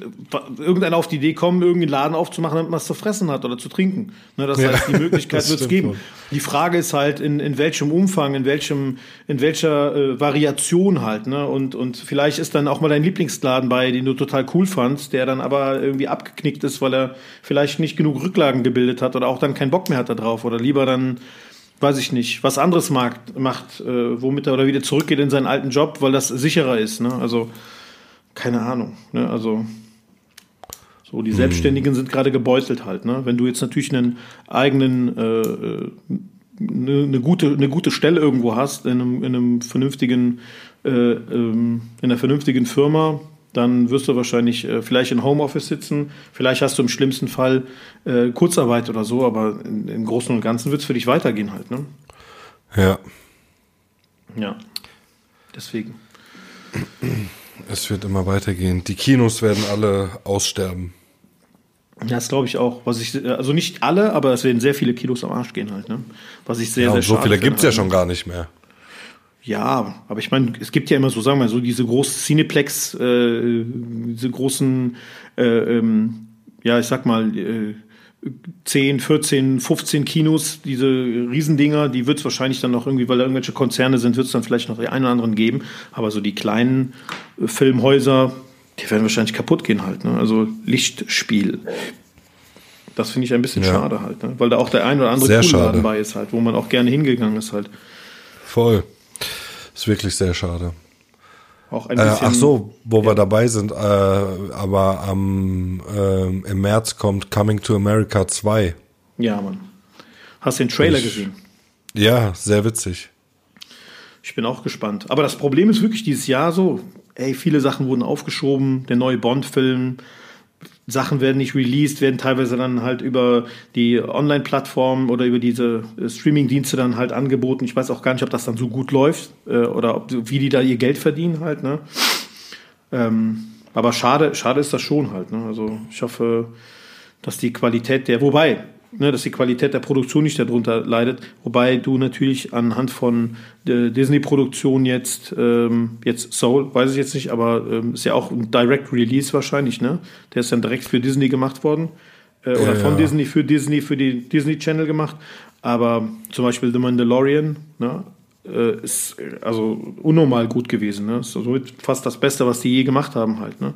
Speaker 2: irgendeiner auf die Idee kommen, irgendeinen Laden aufzumachen, damit man es zu fressen hat oder zu trinken. Ne, das
Speaker 1: Ja,
Speaker 2: heißt, die Möglichkeit wird es geben. Die Frage ist halt, in, in welchem Umfang, in welchem, in welcher äh, Variation halt, ne? Und, und vielleicht ist dann auch mal dein Lieblingsladen bei, den du total cool fandst, der dann aber irgendwie abgeknickt ist, weil er vielleicht nicht genug Rücklagen gebildet hat oder auch dann keinen Bock mehr hat da drauf oder lieber dann, weiß ich nicht, was anderes mag, macht, äh, womit er oder wieder zurückgeht in seinen alten Job, weil das sicherer ist, ne? Also, keine Ahnung, ne? Also, so, die Selbstständigen sind gerade gebeutelt halt. Ne? Wenn du jetzt natürlich einen eigenen, äh, äh, eine, eine, gute, eine gute Stelle irgendwo hast, in einem, in einem vernünftigen, äh, ähm, in einer vernünftigen Firma, dann wirst du wahrscheinlich äh, vielleicht in Homeoffice sitzen. Vielleicht hast du im schlimmsten Fall äh, Kurzarbeit oder so, aber in, im Großen und Ganzen wird es für dich weitergehen halt. Ne?
Speaker 1: Ja,
Speaker 2: Ja. Deswegen.
Speaker 1: es wird immer weitergehen. Die Kinos werden alle aussterben.
Speaker 2: Ja, das glaube ich auch. Was ich, also nicht alle, aber es werden sehr viele Kilos am Arsch gehen halt. Ne? Was ich sehr,
Speaker 1: Ja,
Speaker 2: sehr
Speaker 1: und so viele gibt's ja
Speaker 2: halt, ne?
Speaker 1: schon gar nicht mehr.
Speaker 2: Ja, aber ich meine, es gibt ja immer so, sagen wir mal, so diese großen Cineplex, äh, diese großen, äh, ähm, ja, ich sag mal, äh, 10, 14, 15 Kinos, diese Riesendinger, die wird es wahrscheinlich dann noch irgendwie, weil da irgendwelche Konzerne sind, wird es dann vielleicht noch die einen oder anderen geben. Aber so die kleinen äh, Filmhäuser, die werden wahrscheinlich kaputt gehen halt. Ne? Also Lichtspiel. Das finde ich ein bisschen
Speaker 1: Ja.
Speaker 2: schade halt, ne? weil da auch der ein oder andere
Speaker 1: Sehr
Speaker 2: coole Laden
Speaker 1: schade.
Speaker 2: bei ist halt, wo man auch gerne hingegangen ist halt.
Speaker 1: Voll. Ist wirklich sehr schade.
Speaker 2: Auch ein
Speaker 1: Äh,
Speaker 2: bisschen,
Speaker 1: ach so, wo wir dabei sind, äh, aber am ähm, im März kommt Coming to America 2.
Speaker 2: Ja, Mann. Hast den Trailer
Speaker 1: Ich-
Speaker 2: gesehen?
Speaker 1: Ja, sehr witzig.
Speaker 2: Ich bin auch gespannt. Aber das Problem ist wirklich dieses Jahr so, ey, viele Sachen wurden aufgeschoben, der neue Bond-Film, Sachen werden nicht released, werden teilweise dann halt über die Online-Plattformen oder über diese äh, Streaming-Dienste dann halt angeboten. Ich weiß auch gar nicht, ob das dann so gut läuft äh, oder ob, wie die da ihr Geld verdienen halt, ne? Ähm, Aber schade, schade ist das schon halt. Ne? Also ich hoffe, dass die Qualität der, wobei, ne, dass die Qualität der Produktion nicht darunter leidet, wobei du natürlich anhand von äh, Disney-Produktion jetzt, ähm, jetzt Soul, weiß ich jetzt nicht, aber ähm, ist ja auch ein Direct Release wahrscheinlich, ne? Der ist dann direkt für Disney gemacht worden. Äh, oder ja, von ja. Disney für Disney, für die Disney Channel gemacht. Aber zum Beispiel The Mandalorian, ne? Äh, ist also unnormal gut gewesen. Ne? Ist somit fast das Beste, was die je gemacht haben halt. Ne?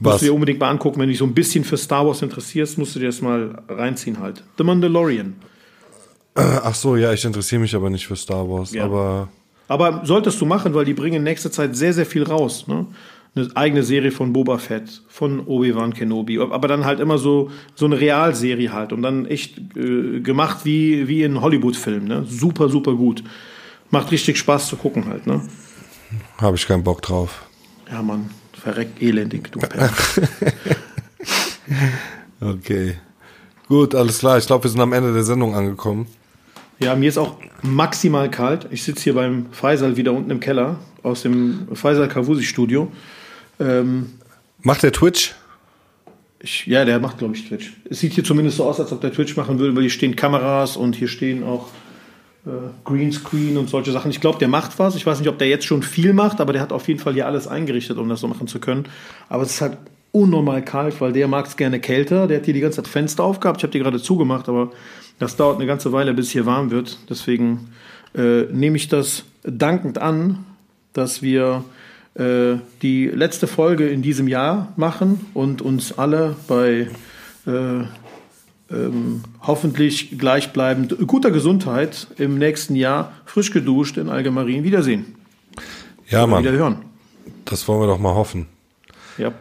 Speaker 2: Was? Musst du dir unbedingt mal angucken, wenn du dich so ein bisschen für Star Wars interessierst, musst du dir das mal reinziehen halt. The Mandalorian.
Speaker 1: Äh, ach so, ja, ich interessiere mich aber nicht für Star Wars, ja. aber.
Speaker 2: Aber solltest du machen, weil die bringen in nächster Zeit sehr, sehr viel raus. Ne? Eine eigene Serie von Boba Fett, von Obi-Wan Kenobi, aber dann halt immer so, so eine Realserie halt und dann echt äh, gemacht wie, wie in Hollywood-Filmen. Ne? Super, super gut. Macht richtig Spaß zu gucken halt. Ne?
Speaker 1: Habe ich keinen Bock drauf.
Speaker 2: Ja, Mann. Verreckt elendig, du
Speaker 1: Okay. Gut, alles klar. Ich glaube, wir sind am Ende der Sendung angekommen.
Speaker 2: Ja, mir ist auch maximal kalt. Ich sitze hier beim Faisal wieder unten im Keller aus dem Faisal Kavusi Studio. Ähm,
Speaker 1: macht der Twitch?
Speaker 2: Ich, ja, der macht, glaube ich, Twitch. Es sieht hier zumindest so aus, als ob der Twitch machen würde, weil hier stehen Kameras und hier stehen auch Greenscreen und solche Sachen. Ich glaube, der macht was. Ich weiß nicht, ob der jetzt schon viel macht, aber der hat auf jeden Fall hier alles eingerichtet, um das so machen zu können. Aber es ist halt unnormal kalt, weil der mag es gerne kälter. Der hat hier die ganze Zeit Fenster aufgehabt. Ich habe die gerade zugemacht, aber das dauert eine ganze Weile, bis hier warm wird. Deswegen äh, nehme ich das dankend an, dass wir äh, die letzte Folge in diesem Jahr machen und uns alle bei äh, ähm, hoffentlich gleichbleibend guter Gesundheit im nächsten Jahr frisch geduscht in Algemarin wiedersehen.
Speaker 1: Ja, Mann. Wieder hören. Das wollen wir doch mal hoffen.
Speaker 2: Ja.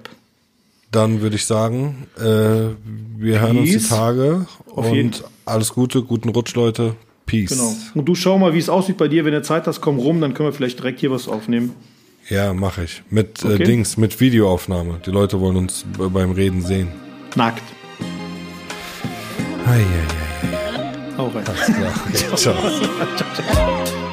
Speaker 1: Dann würde ich sagen, äh, wir hören uns die Tage Auf und jeden. alles Gute, guten Rutsch, Leute. Peace. Genau.
Speaker 2: Und du schau mal, wie es aussieht bei dir, wenn du Zeit hast, komm rum, dann können wir vielleicht direkt hier was aufnehmen.
Speaker 1: Ja, mache ich. Mit äh, okay. äh, Dings, mit Videoaufnahme. Die Leute wollen uns beim Reden sehen.
Speaker 2: Nackt.
Speaker 1: Ei, ei, ei. Hau rein. Alles klar. Ciao, ciao.